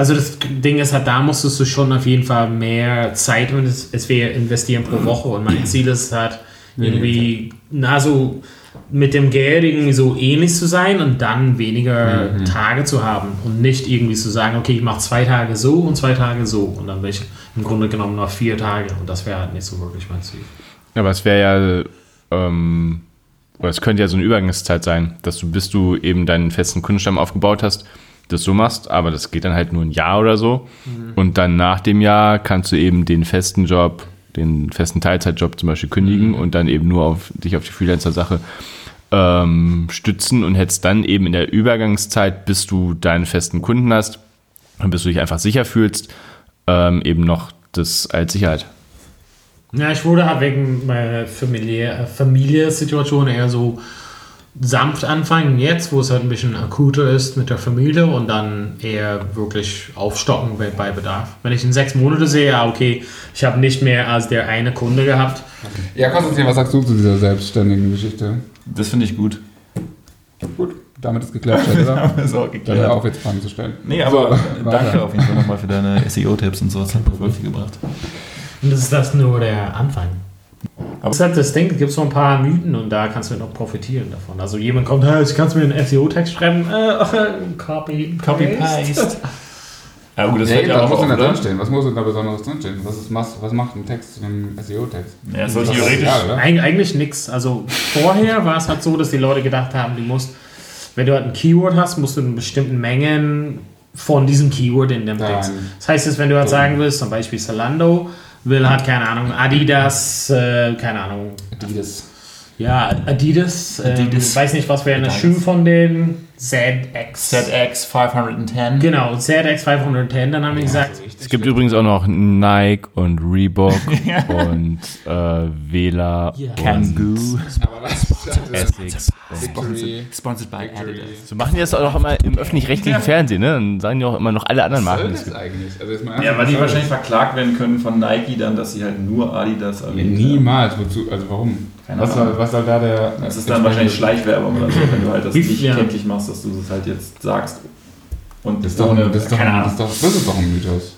also das Ding ist halt, da musstest du schon auf jeden Fall mehr Zeit und es, es wäre investieren pro Woche und mein Ziel ist halt irgendwie, na so mit dem Geld irgendwie so ähnlich zu sein und dann weniger Tage zu haben und nicht irgendwie zu sagen, okay, ich mache zwei Tage so und zwei Tage so und dann bin ich im Grunde genommen noch vier Tage und das wäre halt nicht so wirklich mein Ziel. Aber es wäre ja, ähm, oder es könnte ja so eine Übergangszeit sein, dass du, bis du eben deinen festen Kundenstamm aufgebaut hast, das so machst, aber das geht dann halt nur ein Jahr oder so. Und dann nach dem Jahr kannst du eben den festen Job, den festen Teilzeitjob zum Beispiel kündigen und dann eben nur auf dich auf die Freelancer-Sache ähm, stützen und hättest dann eben in der Übergangszeit, bis du deinen festen Kunden hast und bis du dich einfach sicher fühlst, ähm, eben noch das als Sicherheit. Ja, ich wurde halt wegen meiner Familie, Familiensituation eher so sanft anfangen jetzt, wo es halt ein bisschen akuter ist mit der Familie und dann eher wirklich aufstocken bei, bei Bedarf. Wenn ich in sechs Monate sehe, ja okay, ich habe nicht mehr als der eine Kunde gehabt. Ja, Konstantin, was sagst du zu dieser selbstständigen Geschichte? Das finde ich gut. Gut, damit ist geklärt, oder? Wir es auch Dann geklärt. auf, jetzt Fragen zu stellen. Nee, aber So, danke auf jeden Fall nochmal für deine SEO-Tipps und so. Das hat mir wirklich gebracht. Und das ist das nur der Anfang. Aber das ist halt das Ding, es gibt so ein paar Mythen und da kannst du noch profitieren davon. Also jemand kommt, hey, kannst mir einen SEO-Text schreiben? Äh, copy, Copy-Paste. Ja gut, das Ja, eben, ja was auch muss denn da drinstehen? Was muss denn da Besonderes drinstehen? Was, ist, was, was macht ein Text zu einem SEO-Text? Ja, es ist theoretisch... oder? Eig eigentlich nichts. Also vorher war es halt so, dass die Leute gedacht haben, du musst, wenn du halt ein Keyword hast, musst du in bestimmten Mengen von diesem Keyword in dem Text. Das heißt jetzt, wenn du halt sagen willst, zum Beispiel Zalando will halt, keine Ahnung, Adidas, äh, keine Ahnung, Adidas. ja, Adidas, ähm, Adidas. weiß nicht, was wäre eine. Schuh von denen, ZX. ZX 510. Genau, ZX 510, dann haben die gesagt, Es gibt übrigens auch noch Nike und Reebok und äh, Vela Ja. Kangoo. Aber was? Essex. Sponsored by Victory. So machen die das auch immer im öffentlich-rechtlichen Fernsehen, ne? Dann sagen die auch immer noch alle anderen Was soll Marken. das eigentlich? Also Ja, weil die wahrscheinlich verklagt werden können von Nike dann, dass sie halt nur Adidas das? erwähnen. Niemals. Wozu? Also warum? Keine Was Ahnung. soll, was soll da der... Das ist dann wahrscheinlich Schleichwerbung oder so, wenn du halt das nicht ja. kenntlich machst, dass du das halt jetzt sagst. Und Das ist doch, ohne, das ist doch, keine das ist doch, das ist doch ein Mythos.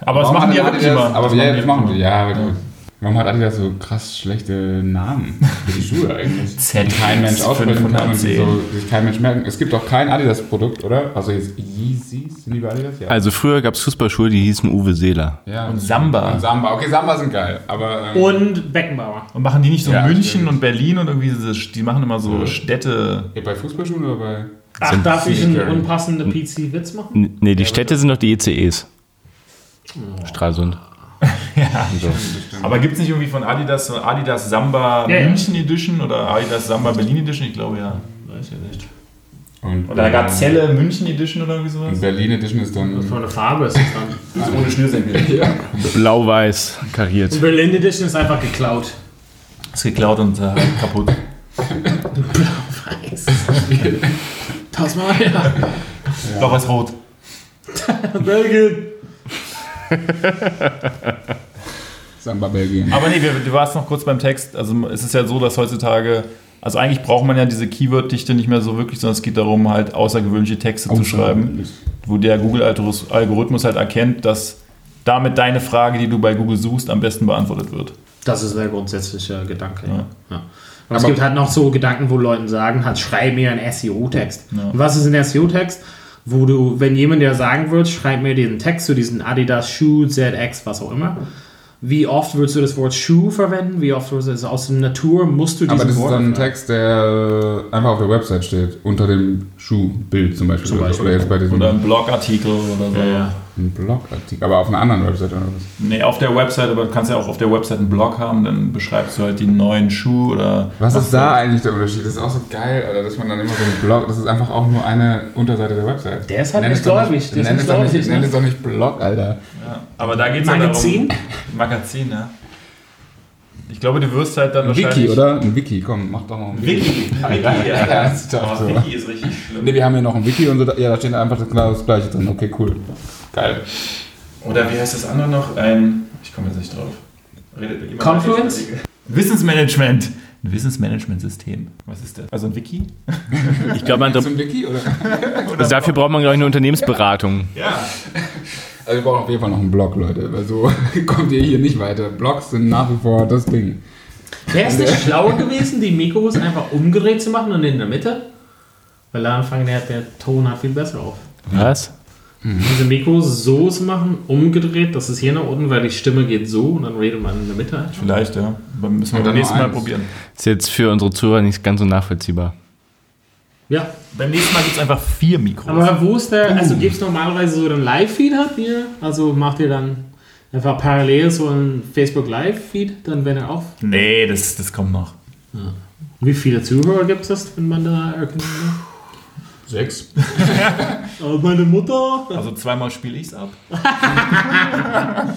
aber das Warum machen die ja hat wirklich Adidas- immer. Aber Das ja, die das machen die. Ja, aber du- warum hat Adidas so krass schlechte Namen für die Schuhe eigentlich? ZX Die kein Mensch aussprechen kann und die 510. so, die sich kein Mensch merken. Es gibt auch kein Adidas-Produkt, oder? Also jetzt Yeezys, sind die bei Adidas? Ja. Also früher gab es Fußballschuhe, die hießen Uwe Seeler. ja. Und Samba. Und Samba. Okay, Samba sind geil. Aber ähm, und Beckenbauer. Und machen die nicht so Ja, München stimmt. und Berlin und irgendwie diese, die machen immer so Ja. Städte. eh, bei Fußballschuhen oder bei... Ach, Sind darf ich einen unpassenden PC-Witz machen? N- Nee, die Städte sind doch die ECEs. Stralsund. Aber gibt es nicht irgendwie von Adidas so Adidas Samba Ja, ja. München Edition oder Adidas Samba Berlin Edition? Ich glaube ja. Weiß ja nicht. Und, Oder ähm, Gazelle München Edition oder irgendwie Und sowas? Berlin Edition ist dann... Was für eine Farbe ist das dann? Also ohne Schnürsenkel. Ja. Blau-weiß kariert. Und Berlin Edition ist einfach geklaut. Ist geklaut und äh, kaputt. Weiß. Das mal her. Blau-Weiß-Rot. Belgien. Samba Belgien. Aber nee, wir, du warst noch kurz beim Text. Also es ist ja so, dass heutzutage, also eigentlich braucht man ja diese Keyword-Dichte nicht mehr so wirklich, sondern es geht darum, halt außergewöhnliche Texte zu schreiben, wo der Google-Algorithmus halt erkennt, dass damit deine Frage, die du bei Google suchst, am besten beantwortet wird. Das ist der grundsätzliche Gedanke. Ja. Ja. Und es Aber- gibt halt noch so Gedanken, wo Leuten sagen, halt, schreib mir einen SEO-Text. Ja. Und was ist ein SEO-Text? Wo du, wenn jemand dir sagen wird, schreib mir diesen Text zu diesen Adidas Schuh, ZX, was auch immer. Wie oft würdest du das Wort Schuh verwenden? Wie oft würdest du das aus der Natur musst du diesen Aber das ist Wort dann ein? Text, der einfach auf der Website steht, unter dem Schuhbild zum Beispiel. Zum oder, so. Beispiel. oder jetzt bei diesem Oder ein Blogartikel oder so. Ja, ja. Ein Blogartikel, aber auf einer anderen Website oder was? Nee, auf der Website, aber du kannst ja auch auf der Website einen Blog haben, dann beschreibst du halt die neuen Schuhe oder. Was ist da eigentlich der Unterschied? Das ist auch so geil, Alter, dass man dann immer so einen Blog, das ist einfach auch nur eine Unterseite der Website. Der ist halt nicht gläubig, ist Nenn nicht es doch nicht, ne? Blog, Alter. Ja, aber da geht es Magazin? Ja darum, Magazin, ja. Ich glaube, du wirst halt dann Ein wahrscheinlich. Wiki, oder? Ein Wiki, komm, mach doch mal ein Wiki. Wiki. Wiki, ja. Ja, ist doch Aber so. Wiki ist richtig schlimm. Ne, wir haben hier noch ein Wiki und so, da- ja, da steht einfach das, genau das gleiche drin. Okay, cool. Geil. Oder wie heißt das andere noch? Ein. Ich komme jetzt nicht drauf. Redet jemand Confluence? Wissensmanagement. Ein Wissensmanagementsystem. Was ist das? Also ein Wiki? Ich glaube, man- Ist ein Wiki, oder? also dafür braucht man, glaube ich, eine Unternehmensberatung. Ja. Also wir brauchen auf jeden Fall noch einen Blog, Leute, weil so kommt ihr hier nicht weiter. Blogs sind nach wie vor das Ding. Wäre es nicht schlauer gewesen, die Mikros einfach umgedreht zu machen und in der Mitte? Weil da anfangen der, der Ton hat viel besser auf. Was? Diese Mikros so zu machen, umgedreht, das ist hier nach unten, weil die Stimme geht so und dann redet man in der Mitte. Vielleicht, ja. Aber müssen wir beim dann nächsten Mal probieren. Ist jetzt für unsere Zuhörer nicht ganz so nachvollziehbar. Ja, Beim nächsten Mal gibt es einfach vier Mikros. aber wo ist der, also gibt es normalerweise so einen Live-Feed habt ihr? Also macht ihr dann einfach parallel so einen Facebook Live-Feed, dann wenn er auf? nee, das, das kommt noch. Wie viele Zuhörer gibt es, wenn man da erkennt? Sechs. Meine Mutter. Also zweimal spiele ich es ab.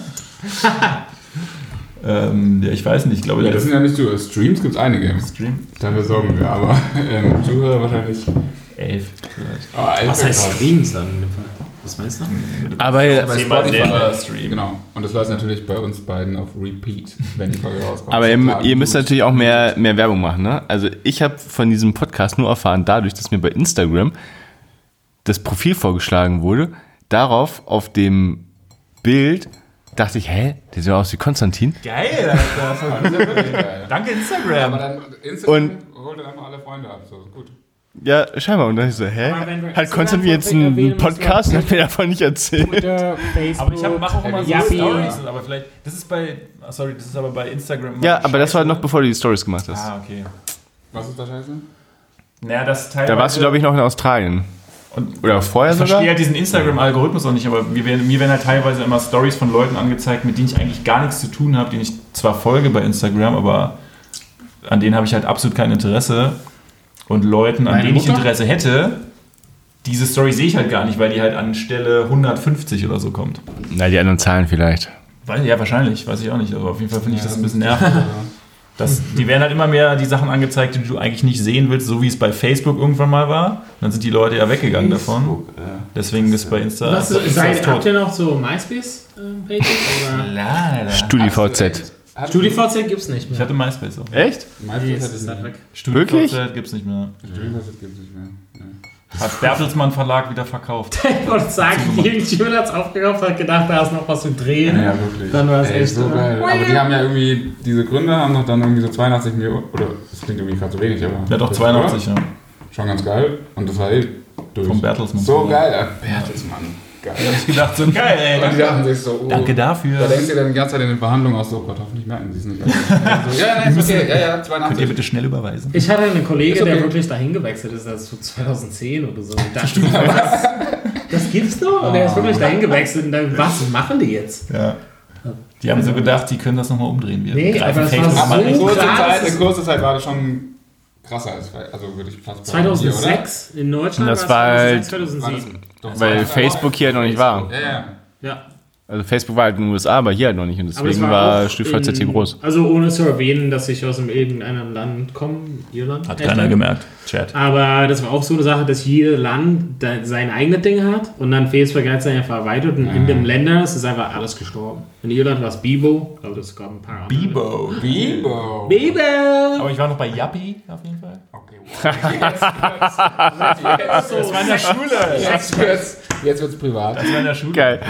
ähm, ja, ich weiß nicht, ich glaube, Ja, das sind ja nicht Zuhörer. Streams gibt es einige. Stream Dafür sorgen wir, aber ähm, Zuhörer wahrscheinlich. elf vielleicht. Oh, elf Was heißt. Streams dann? in dem Fall? Was meinst du? Aber Bei Zehnmal Spotify. Genau. Und das läuft natürlich bei uns beiden auf Repeat, wenn die Folge rauskommt. Aber ihr, ihr müsst natürlich auch mehr, mehr Werbung machen. Ne? Also ich habe von diesem Podcast nur erfahren, dadurch, dass mir bei Instagram das Profil vorgeschlagen wurde. Darauf auf dem Bild dachte ich, hä, der sieht aus wie Konstantin. Geil, Alter. Aber das ist ja wirklich geil. Danke Aber Instagram. dann Instagram Und- holt dann einfach alle Freunde ab. So, gut. Ja, scheinbar. Und dann ich so, hä? Aber Hat Konstantin jetzt einen erwähnen, Podcast und hat mir davon nicht erzählt? Twitter, Facebook. Aber ich mache auch immer so. Stories. Aber vielleicht, das ist bei, ah, sorry, das ist aber bei Instagram. Ja, aber das war noch bevor du die Stories gemacht hast. Ah, okay. Was ist da scheiße? Naja, das teilweise. Da warst du, glaube ich, noch in Australien. Und Oder vorher ich verstehe sogar? halt diesen Instagram-Algorithmus auch nicht, aber mir werden, mir werden halt teilweise immer Stories von Leuten angezeigt, mit denen ich eigentlich gar nichts zu tun habe, denen ich zwar folge bei Instagram, aber an denen habe ich halt absolut kein Interesse. Und Leuten, an Meine denen ich? Interesse hätte, diese Story sehe ich halt gar nicht, weil die halt an Stelle 150 oder so kommt. Na, die anderen Zahlen vielleicht. Weil, ja, wahrscheinlich, weiß ich auch nicht. Aber auf jeden Fall finde ich das ein bisschen nervig. Das, die werden halt immer mehr die Sachen angezeigt, die du eigentlich nicht sehen willst, so wie es bei Facebook irgendwann mal war. Dann sind die Leute ja weggegangen davon. Deswegen ist bei Insta, Was, Insta seid, ist habt tot. ihr noch so MySpace-Pages? Leider. StudiVZ. StudiVZ gibt's nicht Ich mehr. hatte MySpace auch. Echt? Weg. Wirklich? StudiVZ gibt's nicht mehr. StudiVZ gibt es nicht mehr. Nee. Hat Bertelsmann Verlag wieder verkauft. Ich wollte sagen, irgendjemand hat es aufgekauft, hat gedacht, da ist noch was zu drehen. Ja, wirklich. Dann war es echt so so. geil. Aber die haben ja irgendwie, diese Gründer haben doch dann irgendwie so 82 Millionen, oder das klingt irgendwie gerade so wenig, aber. Ja, doch, das 82, ja. Schon ganz geil. Und das war eh durch. Vom Bertelsmann. So geil. äh, Bertelsmann. Geil. Ich gedacht, so geil, ey. Und die dachten sich so, oh. Danke dafür. Da denkst du dann die ganze Zeit in den Verhandlungen auch so, oh Gott, hoffentlich merken sie es nicht. Also, ja, nein, ist okay. Ja, ja, Könnt ihr 82. bitte schnell überweisen? Ich hatte einen Kollegen, okay. der wirklich dahin gewechselt ist, das ist so 2010 oder so. Ich dachte, was? Das gibt's noch? Und der ist wirklich dahin gewechselt. Und dann, was machen die jetzt? Ja. Die haben so gedacht, die können das nochmal umdrehen. Wir Nee, greifen aber das war mal so klar, Zeit, das in kurzer Zeit war das schon krasser als, also würde ich fast behaupten, hier, 2006 in Deutschland Das es war halt- 2006, oder? War 2007. das, doch, Weil Facebook hier noch nicht war. Ja, ja. Ja. Also Facebook war halt in den USA, aber hier halt noch nicht. Und deswegen war auch StudiVZ hier in- groß. Also ohne zu erwähnen, dass ich aus irgendeinem Land komme, Irland. Hat keiner gemerkt. Chat. Aber das war auch so eine Sache, dass jedes Land da sein eigenes Ding hat und dann Facebook hat es einfach erweitert und in den Ländern ist es einfach alles gestorben. In Irland war es Bibo, ich glaube, das gab ein paar andere. Bibo. Bibo. Bibo! Aber ich war noch bei Yappi auf jeden Fall. Okay, wow. Jetzt, jetzt, Das war in der Schule. jetzt, wird's, jetzt wird's privat. Das war in der Schule. Geil.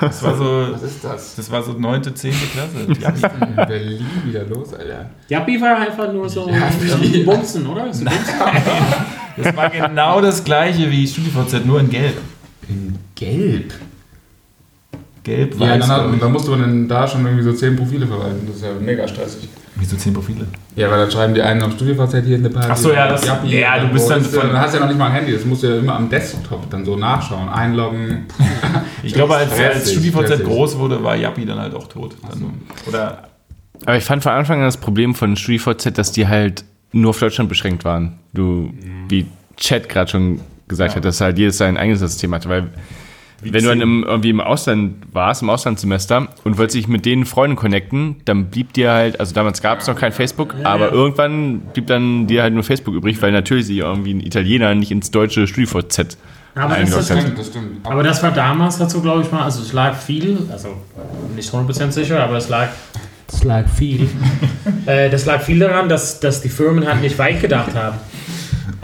Das war so, Was ist das? das war so 9., 10. Klasse. Yappi. In Berlin wieder los, Alter. Jappi war einfach nur so Jappi. ein Bumsen, oder? So Bumsen. Das war genau das gleiche wie StudiVZ, nur in Gelb. In Gelb. Gelb, Ja, weiß. ich. dann musst du dann da schon irgendwie so 10 Profile verwalten. Das ist ja mega stressig. Wieso 10 Profile? Ja, weil dann schreiben die einen auf StudiVZ hier in der Party. Ach so, ja, das- Jappi, ja, du bist dann ist Dann hast du ja noch nicht mal ein Handy, das musst du ja immer am Desktop dann so nachschauen, einloggen. Ich glaube, als, als StudiVZ groß wurde, war Yappi dann halt auch tot. Dann, oder Aber ich fand von Anfang an das Problem von StudiVZ, dass die halt nur auf Deutschland beschränkt waren. Du, wie Chat gerade schon gesagt hat, dass halt jedes sein eigenes System hatte. Weil wenn du dann im, irgendwie im Ausland warst, im Auslandssemester und wolltest dich mit denen Freunden connecten, dann blieb dir halt, also damals gab es noch kein Facebook, aber irgendwann blieb dann dir halt nur Facebook übrig, weil natürlich sich irgendwie ein Italiener nicht ins deutsche StudiVZ Aber das. Stimmt, das stimmt. aber das war damals dazu, glaube ich mal, also es lag viel, also nicht 100% sicher, aber es lag, es lag viel. äh, das lag viel daran, dass, dass die Firmen halt nicht weit gedacht haben.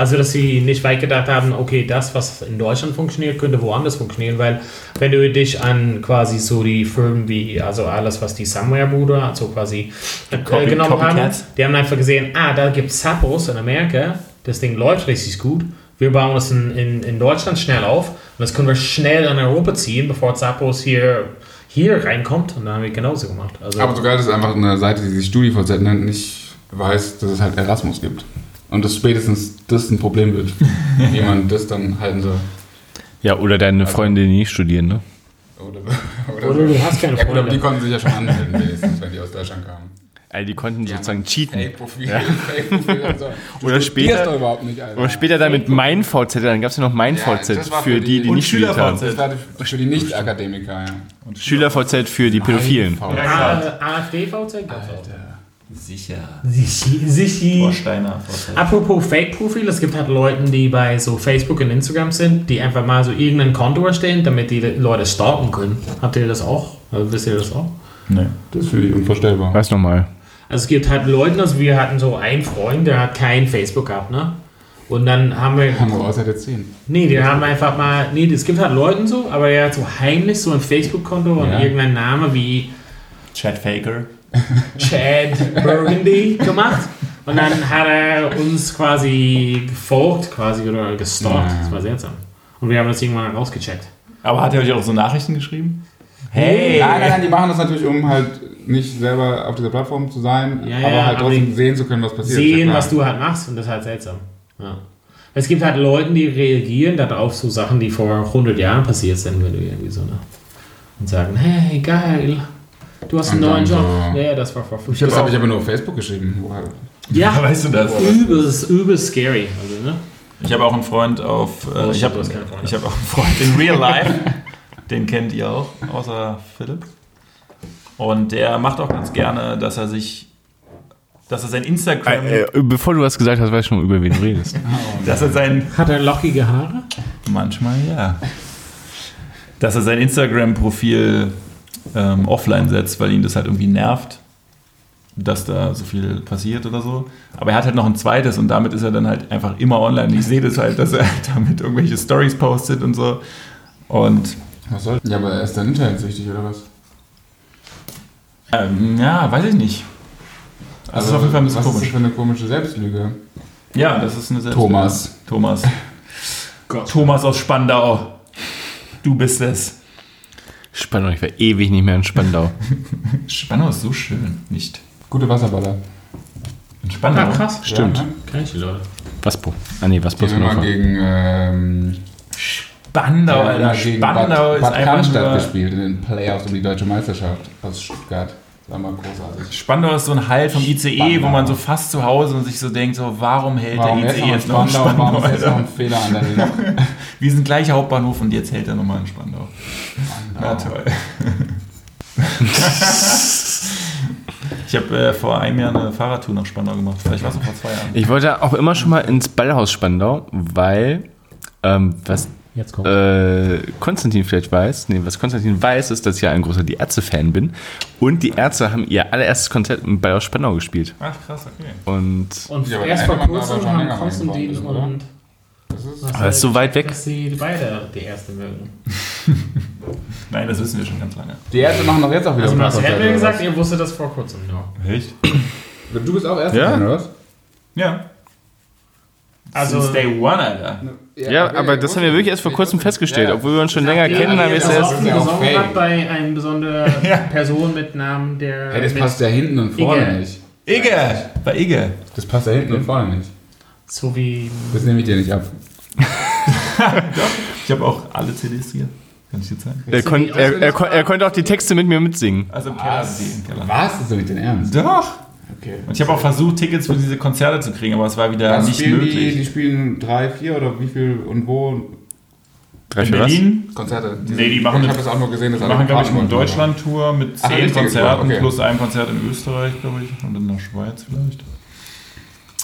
Also, dass sie nicht weit gedacht haben, okay, das, was in Deutschland funktioniert, könnte woanders funktionieren, weil wenn du dich an quasi so die Firmen wie, also alles, was die Somewhere-Bruder, also quasi äh, Copy- genommen haben, Copycats? die haben einfach gesehen, ah, da gibt es Zappos in Amerika, das Ding läuft richtig gut, wir bauen es in, in, in Deutschland schnell auf und das können wir schnell in Europa ziehen, bevor Zappos hier, hier reinkommt und dann haben wir genauso gemacht. Also, Aber so geil, dass einfach eine Seite, die sich StudiVZ nennt, nicht weiß, dass es halt Erasmus gibt. Und dass spätestens das ein Problem wird, wie man das dann halten soll. Ja, oder deine Freunde, die nicht studieren, ne? Oder, oder du hast keine ja gut, aber die Freunde. konnten sich ja schon anmelden, wenigstens, wenn die aus Deutschland kamen. Also die konnten sozusagen cheaten. Fake-Profil, Fake-Profil und so. Du Oder später- doch überhaupt nicht, Alter. Oder später dann mit mein VZ, dann gab es ja noch mein Ja, für für die, die- die nicht studiert haben. Schüler-VZ. Das war die- für die Nicht-Akademiker, ja. Schüler VZ für die Pädophilen. AfD-VZ gab's auch. Sicher. Sichi, Sichi. Vorsteiner. Apropos Fake-Profil, es gibt halt Leute, die bei so Facebook und Instagram sind, die einfach mal so irgendein Konto erstellen, damit die Leute stalken können. Habt ihr das auch? Also wisst ihr das auch? Nee. Das ist für die unvorstellbar. Was nochmal? Also es gibt halt Leute, also wir hatten so einen Freund, der hat kein Facebook gehabt, ne? Und dann haben wir, Haben wir außer der 10. nee, die haben einfach mal, nee, es gibt halt Leute so, aber er hat so heimlich so ein Facebook-Konto und Ja. irgendein Name wie Chad Faker. Chad Burgundy gemacht. Und dann hat er uns quasi gefolgt, quasi oder gestalkt. Ja. Das war seltsam. Und wir haben das irgendwann rausgecheckt. Aber hat er euch auch so Nachrichten geschrieben? Hey! Nein, nein, nein, die machen das natürlich, um halt nicht selber auf dieser Plattform zu sein, Ja, aber ja, halt trotzdem sehen zu können, was passiert. Ja, Sehen, klar. was du halt machst und das ist halt seltsam. Ja. Es gibt halt Leute, die reagieren darauf so Sachen, die vor 100 Jahren passiert sind, wenn du irgendwie so ne und sagen, hey, geil, du hast einen neuen Job. so- Ja, das war vor 50 Das habe ich aber nur auf Facebook geschrieben. Woher- Ja, weißt du das? übelst, übelst scary. Also, ne? Ich habe auch einen Freund auf. Äh, Oh, ich habe ich hab auch einen Freund in Real Life. Den kennt ihr auch, außer Philipp. Und der macht auch ganz gerne, dass er sich. Dass er sein Instagram. Äh, äh, bevor du was gesagt hast, weiß ich schon, über wen du redest. Dass er sein. Hat er lockige Haare? Manchmal ja. Dass er sein Instagram-Profil ähm, offline setzt, weil ihn das halt irgendwie nervt, dass da so viel passiert oder so. Aber er hat halt noch ein zweites und damit ist er dann halt einfach immer online. Ich sehe das halt, dass er damit irgendwelche Stories postet und so. Und Was soll Ja, aber er ist dann internetsüchtig, oder was? ähm, ja, weiß ich nicht. Also, das ist auf jeden Fall ein bisschen was ist das komisch. für eine komische Selbstlüge? Ja, das ist eine Selbst Thomas. Thomas. Thomas aus Spandau. Du bist es. Spandau, ich war ewig nicht mehr in Spandau. Spandau ist so schön, nicht? Gute Wasserballer. In Spandau? Ah, krass. Stimmt. Ja, ne? Kenn ich die Leute. Waspo. Ah nee, Waspo ist Hannover. gegen, ähm, Spandau, ja, Alter. Spandau Bad, ist Bad einfach Cannstatt nur, gespielt in den Playoffs um die deutsche Meisterschaft aus Stuttgart. Das war mal großartig. Spandau ist so ein Halt vom ICE, Spandau. wo man so fast zu Hause und sich so denkt, so, warum hält Warum der jetzt ICE jetzt noch in Spandau? Spandau? Warum ist jetzt noch ein Fehler an der Lok? Wir sind gleich Hauptbahnhof und jetzt hält er nochmal in Spandau. Na toll. ich habe äh, vor einem Jahr eine Fahrradtour nach Spandau gemacht. Vielleicht war es auch vor zwei Jahren. Ich wollte auch immer schon mal ins Ballhaus Spandau, weil, ähm, was Jetzt kommt. äh, Konstantin vielleicht weiß, nee, was Konstantin weiß, ist, dass ich ja ein großer Die Ärzte-Fan bin. Und die Ärzte haben ihr allererstes Konzert im Ballhaus Spandau gespielt. Ach, krass, okay. Und Und Ja, erst vor kurzem schon haben Konstantin oder? und Das ist Aber ist so weit weg. dass sie beide die erste mögen. Nein, das wissen wir schon ganz lange. die Ärzte machen doch jetzt auch wieder Also Konzerte, mir oder gesagt, ihr wusstet das vor kurzem noch. Echt? Du bist auch Ärzte, Ja. oder was? Ja. Also- Since day one, Alter. Ja, aber das haben wir wirklich erst vor kurzem festgestellt. Obwohl wir uns schon länger Ja, kennen, haben wir es erst. ja gesungen fake. habt bei einer besonderen Person mit Namen, der. Hey, das passt ja hinten und vorne Igge. nicht. Igge! Bei Igge. Das passt ja hinten und vorne nicht. So wie. Das nehme ich dir nicht ab. Ich habe auch alle CDs hier. Kann ich dir zeigen? Er, kon er, er, kon er konnte auch die Texte mit mir mitsingen. Also im Keller Keller. Was? Das ist doch nicht dein Ernst. Doch! Okay. Und ich habe auch versucht, Tickets für diese Konzerte zu kriegen, aber es war wieder Was nicht spielen möglich. Die, die spielen drei, vier oder wie viel und wo? Drei in für was? Berlin Konzerte. Nee, die machen ich das auch nur gesehen. dass wir alle machen, glaube ich, eine. Deutschland-Tour mit Ach, zehn Konzerten okay. plus ein Konzert in Österreich, glaube ich, und in der Schweiz vielleicht.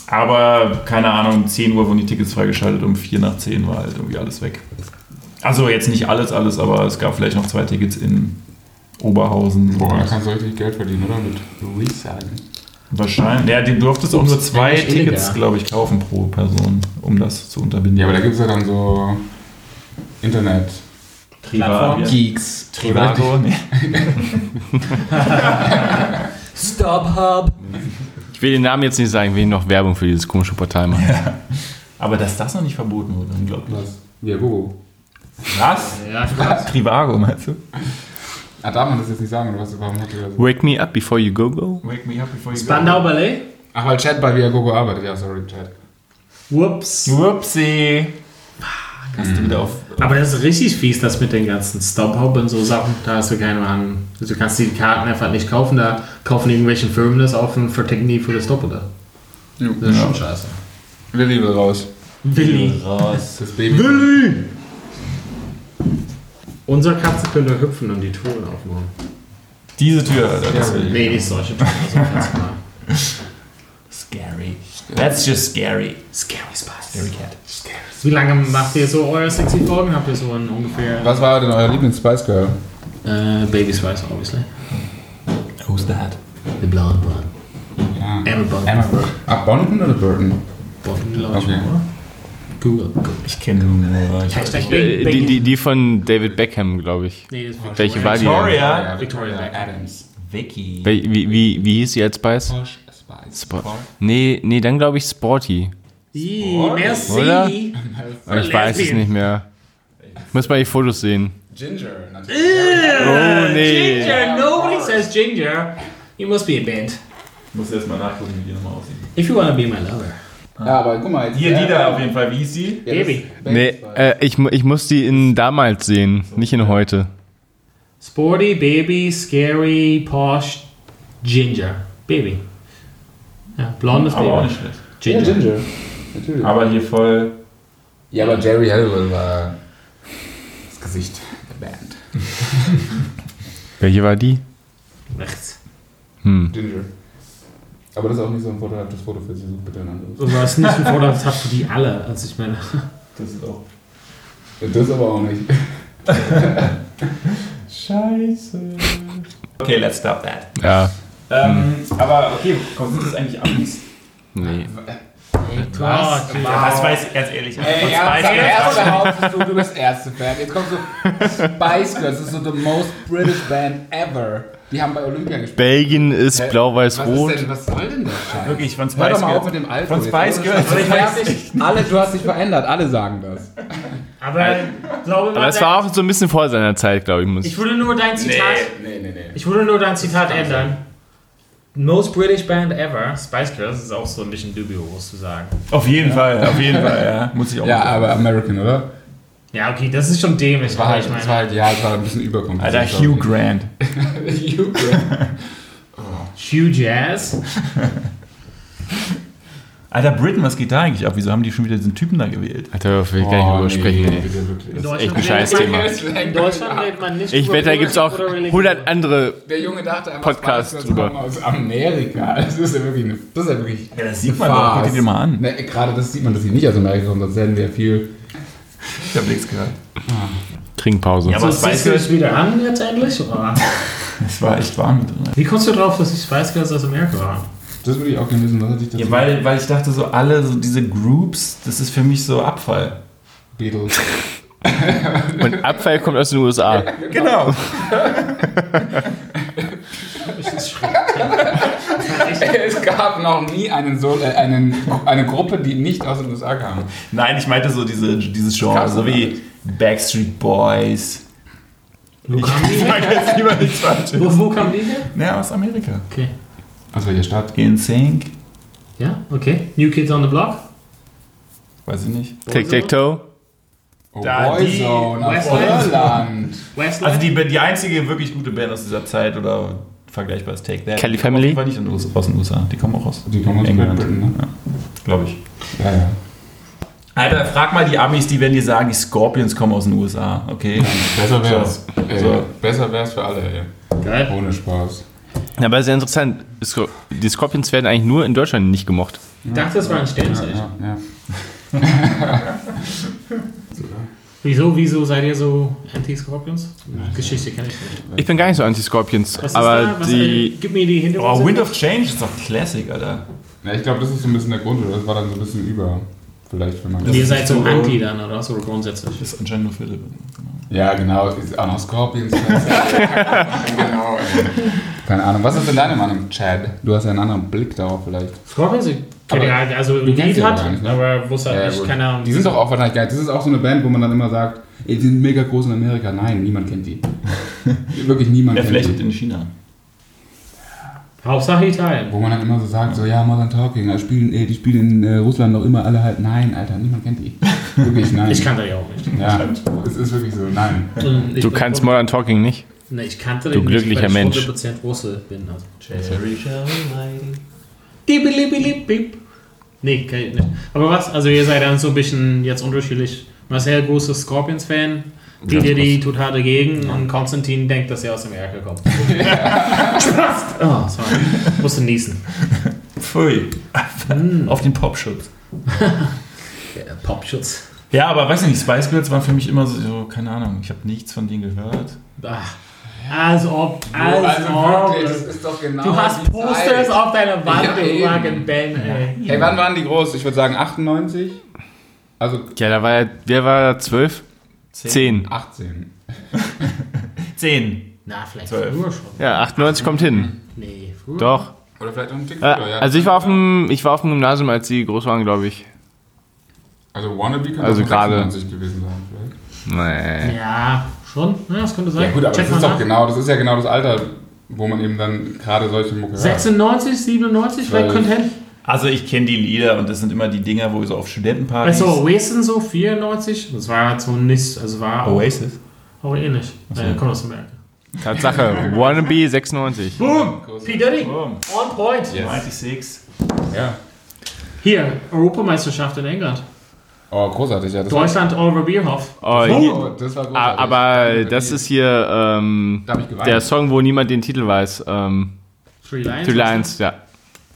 Aber keine Ahnung, 10 Uhr wurden die Tickets freigeschaltet, um 4 nach 10 war halt irgendwie alles weg. Also jetzt nicht alles, alles, aber es gab vielleicht noch zwei Tickets in Oberhausen. Boah, da kannst du richtig Geld verdienen, oder? Mit Reselling. Wahrscheinlich. Ja, du durftest auch nur zwei. Tickets, glaube ich, kaufen pro Person, um das zu unterbinden. Ja, aber da gibt es ja dann so Internet. Trivago. Geeks. Trivago. StubHub! Ich will den Namen jetzt nicht sagen, will ich noch Werbung für dieses komische Portal machen. Aber dass das noch nicht verboten wurde, unglaublich. Was? Ja, Gogo. Was? Ja. Trivago, meinst du? Ah, darf man das jetzt nicht sagen, oder was? Warum hat das? Wake me up before you go go. Wake me up before you Spandau Ballet? Ach, weil Chat bei Viagogo arbeitet. Ja, sorry, Chat. Whoops. go. Whoopsie. Hast du wieder auf. Aber das ist richtig fies, das mit den ganzen StubHub und so Sachen. Da hast du keine Ahnung. Also Du kannst die Karten einfach nicht kaufen. Da kaufen irgendwelche Firmen das auf und verticken die für das Doppelte. Das ist schon scheiße. Willi will raus. Willi. Raus. Das Baby. Willi! Unsere Katze könnte hüpfen und die Touren aufmachen. Diese Tür, Alter. Das Ja, Nee, ich. nicht solche Touren. Also. Scary. That's just scary. Scary Spice. Scary cat. Wie lange macht ihr so eure sexy Folgen? Habt ihr so ein ungefähr. Was war denn euer Lieblings-Spice Girl? Äh, Baby Spice, obviously. Who's that? The Blonde One. Ja. Emma Bond. Emma Burton. Ah, Bonton oder Burton? Bond, glaube ich, Okay. oder? Ich kenne Äh. Die, die, die von David Beckham, glaube ich. Nee, das ist Welche war die? Victoria. Victoria. Adams. Vicky. Wie, wie, wie hieß sie als Spice? Spice. Spo nee, nee, dann glaube ich Sporty. Ih, merci. Oder? Ich weiß es nicht mehr. Ich muss mal die Fotos sehen. Ginger. Oh nee. Ginger, nobody says ginger. You must be a band. Ich muss erst mal nachgucken, wie die nochmal aussieht. If you wanna be my lover. Ja, aber guck mal. Jetzt Hier, die da auf jeden Fall. Wie hieß sie? Ja, Baby. Nee, äh, ich, mu- ich muss die in damals sehen, nicht in heute. Sporty, baby, scary, posh, ginger. Baby. Ja, blondes Aber auch Baby. nicht schlecht. Ja, Ginger. Ginger. Natürlich. Aber hier voll Ja, aber Jerry Halliwell war das Gesicht der Band. Welche war die? Rechts. Hm. Ginger. Aber das ist auch nicht so ein vorteilhaftes Foto für sie. Such bitte ein anderes. Du warst nicht ein Vordertag für die alle. Also ich meine, Das ist auch. Das aber auch nicht. Scheiße. Okay, let's stop that. Ja. Ähm, aber okay, kommen sind das eigentlich Amis? Nee. Gott, Ja, das weiß ich ganz ehrlich. Ey, Spice Girls erst behauptest du, du bist Ärzte-Fan. Jetzt kommst du Spice Girls, das ist so the most British band ever. Die haben bei Olympia gespielt. Belgien ist Was blau-weiß-rot. denn, was soll denn der Scheiß? Wirklich, von Hör Spice doch mal auf Girls. mit dem Alter. Von Spice Girls. Also ich weiß nicht, alle, du hast dich verändert, alle sagen das. Aber ich glaube, Aber es war auch so ein bisschen vor seiner Zeit, glaube ich. Muss. Ich würde nur dein Zitat. nee, nee, nee. Ich würde nur dein Zitat ändern. Most British Band ever. Spice Girls ist auch so ein bisschen dubios zu sagen. Auf jeden Fall, auf jeden Fall, ja. Muss ich auch Ja, sagen. aber American, oder? Ja, okay, das ist schon dämlich. Das war halt, ich meine, das war halt ja, das war ein bisschen überkompliziert. Alter, Hugh Grant. Hugh Grant. Hugh Jazz. Alter, Britain, was geht da eigentlich ab? Wieso haben die schon wieder diesen Typen da gewählt? Alter, ich will gar nicht drüber sprechen. bitte wirklich. In echt ein Scheißthema. In Deutschland redet man nicht Ich wette, da gibt es auch Politik oder Religion. 100 andere. Der Junge dachte einfach, Podcast Spice Girls drüber. kommen aus Amerika. Das ist ja wirklich eine, das ist ja wirklich Ja, das sieht man doch. Guck dir mal an. Ne, gerade das sieht man, dass sie nicht aus Amerika kommen, sonst hätten wir viel. Ich hab nichts gehört. Trinkpause. Ja, aber So, du dich wieder an jetzt endlich? Oder? Es war echt warm drin. Wie kommst du drauf, dass die Spice Girls aus Amerika waren? Das würde ich auch gerne wissen, was hat dich dazu Ja, weil, weil ich dachte, so alle, so diese Groups, das ist für mich so Abfall. Beatles. Und Abfall kommt aus den USA. Genau. es gab noch nie einen so, äh, einen, eine Gruppe, die nicht aus den USA kam. Nein, ich meinte so diese, dieses Genre, so wie Backstreet Boys. Wo kamen die Ich her? sag jetzt lieber nichts Falsches. Wo, wo kamen die her? Ja, aus Amerika. Okay. Welcher Stadt? In Sync. Ja, okay. New Kids on the Block? Weiß ich nicht. Tic-Tac-Toe. Oh, die- Boyzone aus. Irland. Also die, die einzige wirklich gute Band aus dieser Zeit oder vergleichbar ist Take That. Kelly Die Family? Fall nicht aus den USA. Die kommen auch aus Die kommen aus England. Britain, ne? Ja, glaube ich. Ja, ja. Alter, frag mal die Amis, die werden dir sagen, die Scorpions kommen aus den USA, okay? Besser wär's. So. Ey, So. Besser wär's für alle, ey. Geil. Ohne Spaß. Ja, aber sehr interessant. Die Scorpions werden eigentlich nur in Deutschland nicht gemocht. Ich dachte, das war ein Sternzeichen. Ja, ja. Wieso, wieso seid ihr so Anti-Scorpions? Geschichte kenne ich nicht. Ich bin gar nicht so anti-Scorpions, Was ist aber da? Was, die. äh, gib mir die Hintergründe. Oh, Wind of Change ist doch Classic, Alter. ja, ich glaube, das ist so ein bisschen der Grund, oder? Das war dann so ein bisschen über. Vielleicht, wenn man. Und ihr seid so so- Anti dann, oder? So grundsätzlich. Das ist anscheinend nur Philipp. Ja, genau. Ist auch noch Scorpions. genau, ey. Keine Ahnung. Was ist denn deine Meinung, Chad? Du hast ja einen anderen Blick darauf vielleicht. Scorpions, ich kenne halt, also Lied die hat, gar nicht, ne? aber wusste halt Ja, nicht, gut. keine Ahnung. Die sind doch auch wahrscheinlich geil. Das ist auch so eine Band, wo man dann immer sagt, ey, die sind mega groß in Amerika. Nein, niemand kennt die. Wirklich niemand Ja, kennt vielleicht die. in China. Hauptsache Italien. Wo man dann immer so sagt, so ja, Modern Talking, also spielen, ey, die spielen in äh, Russland noch immer alle halt. Nein, Alter, niemand kennt die. Wirklich, nein. Ich kannte die auch nicht. Ja, es ist wirklich so, nein. Du kannst Modern Talking nicht. Ne, ich kannte Du den glücklicher nicht, weil Mensch. ich 100% Russe bin. Also. Cherry Dibilibilibib. Nee, kann ich nicht. Aber was? Also ihr seid dann so ein bisschen jetzt unterschiedlich. Marcel, großer Scorpions-Fan. Die, die, die total dagegen. Und Konstantin denkt, dass er aus Amerika kommt. Spaß! Oh, sorry. Musste niesen. Pfui. Auf den Popschutz. Ja, Popschutz. Ja, aber weiß ich nicht, Spice Girls waren für mich immer so, so keine Ahnung, ich habe nichts von denen gehört. Ach, als ob, als also ob. wirklich, das ist doch genau Du hast die Posters Zeit. auf deiner Wand, Ja, fucking Ben, ey. Hey, wann waren die groß? Ich würde sagen 98? Also Ja, da war er, wer war da? 12? 10. 18. Zehn. Na, vielleicht Zwölf. früher schon. Ja, 98 kommt hin. Nee, früher. Doch. Oder vielleicht auch ein Tick Äh, früher, ja. also ich war auf dem, ich war auf dem Gymnasium, als sie groß waren, glaube ich. Also Wannabe könnte Also auch gerade- 96 gewesen sein vielleicht. Nee. Ja, schon. Ja, das könnte sein. Ja gut, aber Check das mal ist doch nach. genau, das ist ja genau das Alter, wo man eben dann gerade solche Mucke hört. 96, 97, vielleicht könnte hin. Also ich kenne die Lieder und das sind immer die Dinger, wo so auf Studentenpartys... Also Oasis so 94, das war halt so nicht, also war Oasis? auch ähnlich. so. Ja, kommt aus Amerika. Tatsache. Wannabe 96. Boom! P. Diddy, Boom. on point. Yes. 96. Ja. Hier, Europameisterschaft in England. Oh, großartig, ja. Das war- Deutschland, Oliver Bierhoff. Oh, Oh, das war großartig. aber das ist hier ähm, der Song, wo niemand den Titel weiß. Ähm, Three Lions. Three Lions, ja.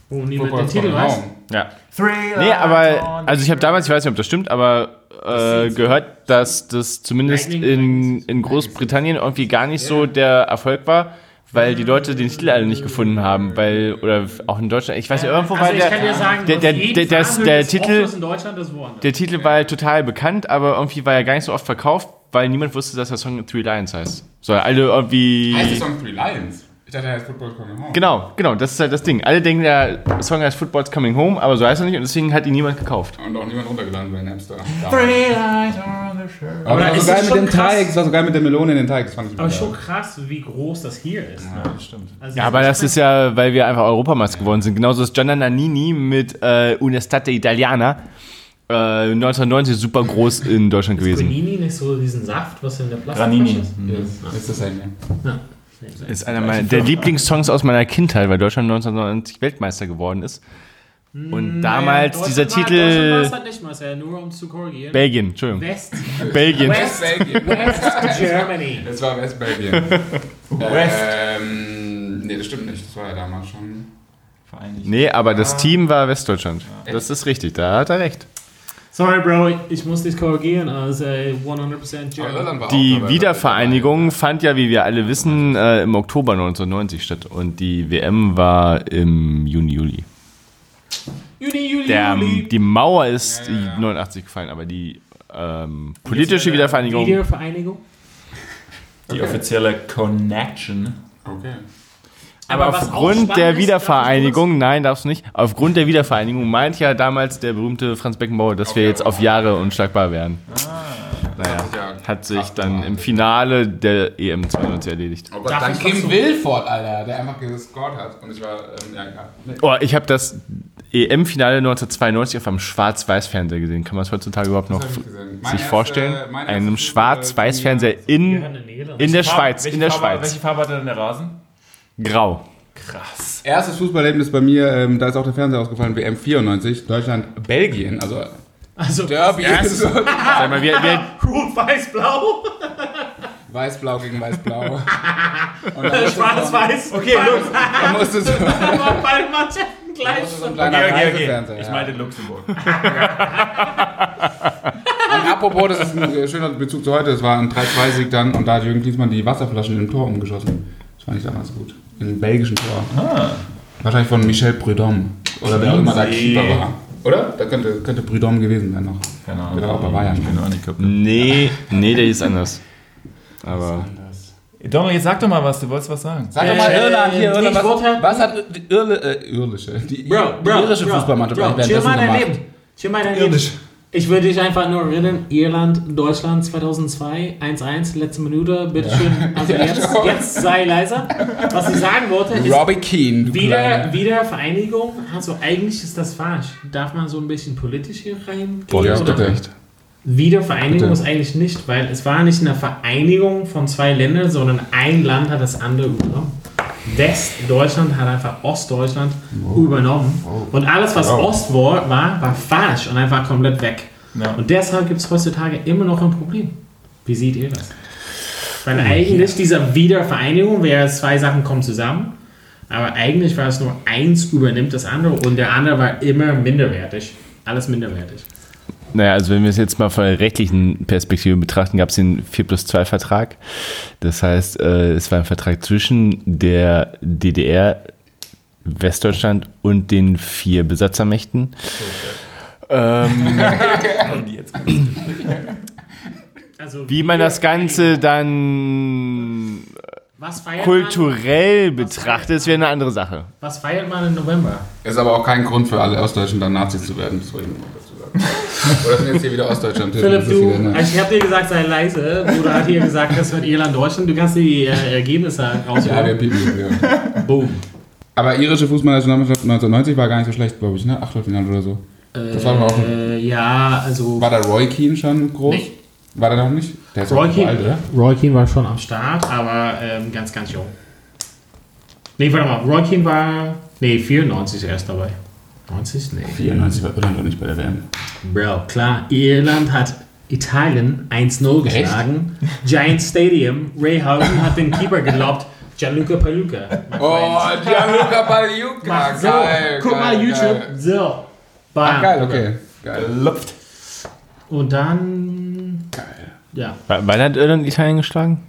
Wo niemand den Titel weiß. home. ja. Three Nee, aber, also ich habe damals, ich weiß nicht, ob das stimmt, aber äh, gehört, dass das zumindest in, in Großbritannien irgendwie gar nicht so der Erfolg war, weil die Leute den Titel alle nicht gefunden haben, weil, oder auch in Deutschland, ich weiß nicht, irgendwo Also war ich der, kann dir sagen, der, der, der, der, Titel, Opfers in Deutschland ist woanders. der Titel war total bekannt, aber irgendwie war er gar nicht so oft verkauft, weil niemand wusste, dass der Song Three Lions heißt. So, alle irgendwie... Heißt der Song Three Lions? Ich dachte, er heißt Football Coming Home. Genau, genau, das ist halt das Ding. Alle denken, der Song heißt Football's Coming Home, aber so heißt er nicht und deswegen hat ihn niemand gekauft. Und auch niemand runtergeladen bei Napster. Three lights the shirt. Aber das war ist so geil mit dem krass? Teig, das war so geil mit der Melone in den Teig, das fand ich Aber schon krass, wie groß das hier ist. Ne? Ja, stimmt. Also Ja, aber das ist ja, weil wir einfach Europameister geworden sind. Genauso ist Gianna Nannini mit äh, Unestate Italiana äh, 1990 super groß in Deutschland gewesen. Granini nicht so diesen Saft, was in der Plastik Granini. ist? Mhm. Ist das ein Ja. Ist einer meiner, der Lieblingssongs aus meiner Kindheit, weil Deutschland 1990 Weltmeister geworden ist. Und damals Naja, dieser Deutschland war- Deutschland war Titel halt nicht ja nur um zu korrigieren. Belgien, Entschuldigung. West, Belgien. West, Belgien. West Germany. Das war Westbelgien. West. ähm, nee, das stimmt nicht. Das war ja damals schon. Vereinigt. Nee, aber das Team war Westdeutschland. Das ist richtig, da hat er recht. Sorry, Bro, ich muss dich korrigieren. Also 100% German. Irland war auch Die. Wiedervereinigung fand ja, wie wir alle wissen, äh, im Oktober 1990 statt und die WM war im Juni, Juli. Juni, Juli, Der, Juli. die Mauer ist Ja, ja. 89 gefallen, aber die ähm, politische Wiedervereinigung. Wiedervereinigung. Die offizielle Connection. Okay. Aber auch aufgrund der ist, Wiedervereinigung, nein, darfst du nicht, aufgrund der Wiedervereinigung meint ja damals der berühmte Franz Beckenbauer, dass wir Okay, jetzt aber- auf Jahre unschlagbar wären. Naja, Ja, hat sich dann im Finale der EM 92 erledigt. Oh Gott, dann Kim Wilford, Alter, der einfach gescored hat. Und ich war, ähm, ja, egal. Oh, ich habe das EM-Finale 1992 auf einem Schwarz-Weiß-Fernseher gesehen. Kann man es heutzutage überhaupt noch sich erster- vorstellen? Einem erstes, Schwarz-Weiß-Fernseher in, in der Farbe- Schweiz. welche In der Farbe, Schweiz. Welche Farbe hat denn der Rasen? Grau. Krass. Erstes Fußballerlebnis bei mir, ähm, da ist auch der Fernseher ausgefallen, WM 94, Deutschland, Belgien, also Also, Derby. so. Sag mal, wir, wir, Rot, Weiß, Blau. Weiß-Blau gegen Weiß-Blau. Und dann musste so- Schwarz, Weiß. Okay, Lux. Da musste so, Da gleich. ein Okay, kleiner okay, okay. Ich ja. meinte Luxemburg. Und apropos, das ist ein äh, schöner Bezug zu heute, es war ein 3-2-Sieg dann und da hat Jürgen Klinsmann die Wasserflaschen im Tor umgeschossen. Das fand ich damals gut. Im belgischen Tor. Ah. Wahrscheinlich von Michel Prudhomme. Oder wer auch immer der Cleansee. Keeper war. Oder? Da könnte, könnte Prudhomme gewesen sein noch. Keine Ahnung. Der war auch bei Bayern. Ich bin auch nicht kaputt. nee, nee, der ist anders. Aber Donald, jetzt sag doch mal was, du wolltest was sagen. Sag doch mal Äh, Irland hier, Irland, was, wollte- was hat die Irle, äh, irlische, die, Bro, die Bro, irische Bro, Fußballmannschaft eigentlich chill mal gemacht? Leben. Chill mal dein Leben. Ich würde dich einfach nur erinnern, Irland, Deutschland 2002, 1-1, letzte Minute, bitteschön. Also Ja, jetzt, jetzt sei leiser. Was ich sagen wollte, ist Robbie Keane, du wieder, wieder Vereinigung. Also eigentlich ist das falsch. Darf man so ein bisschen politisch hier reingehen? Boah, ja, oder? bitte. Wiedervereinigung Bitte. ist eigentlich nicht, weil es war nicht eine Vereinigung von zwei Ländern, sondern ein Land hat das andere übernommen. Westdeutschland hat einfach Ostdeutschland übernommen. Und alles, was Wow. Ost war, war, war falsch und einfach komplett weg. Ja. Und deshalb gibt es heutzutage immer noch ein Problem. Wie seht ihr das? Weil Hm, eigentlich dieser Wiedervereinigung wäre zwei Sachen kommen zusammen, aber eigentlich war es nur eins übernimmt das andere und der andere war immer minderwertig. Alles minderwertig. Naja, also wenn wir es jetzt mal von der rechtlichen Perspektive betrachten, gab es den 4 plus 2 Vertrag. Das heißt, äh, es war ein Vertrag zwischen der DDR, Westdeutschland und den vier Besatzermächten. Ähm, Die jetzt Also wie man das Ganze dann kulturell betrachtet, ist wäre eine andere Sache. Man, was feiert man im November? Ist aber auch kein Grund für alle Ostdeutschen dann Nazis zu werden. Das Oder sind jetzt hier wieder Ostdeutschland? Philipp, du, ne? also ich habe dir gesagt, sei leise. Bruder hat hier gesagt, das wird Irland, Deutschland. Du kannst die äh, Ergebnisse Ja, wir rausholen. piepen jetzt wieder. Boom. Aber irische Fußballnationalmannschaft 1990 war gar nicht so schlecht, glaube ich, ne? Achtelfinale oder so. Das war aber auch. Äh, ja, also War da Roy Keane schon groß? Nee. War der noch nicht? Der ist Roy auch so alt, Keane, oder? Roy Keane war schon am Start, aber ähm, ganz, ganz jung. Nee, warte mal, Roy Keane war, nee, 94 erst dabei. 90? Nee. 94 war Irland doch nicht bei der WM. Bro, klar. Irland hat Italien 1-0 geschlagen. Giant Stadium. Ray Housen hat den Keeper gelobt. Gianluca Paluca. Oh, friend. Gianluca Pagliuca. Mach so. Geil, Guck geil, mal YouTube. Geil. So. Bam. Ach, geil, okay. Geil. Lupft. Und dann. Geil. Ja, Wann hat Irland Italien geschlagen?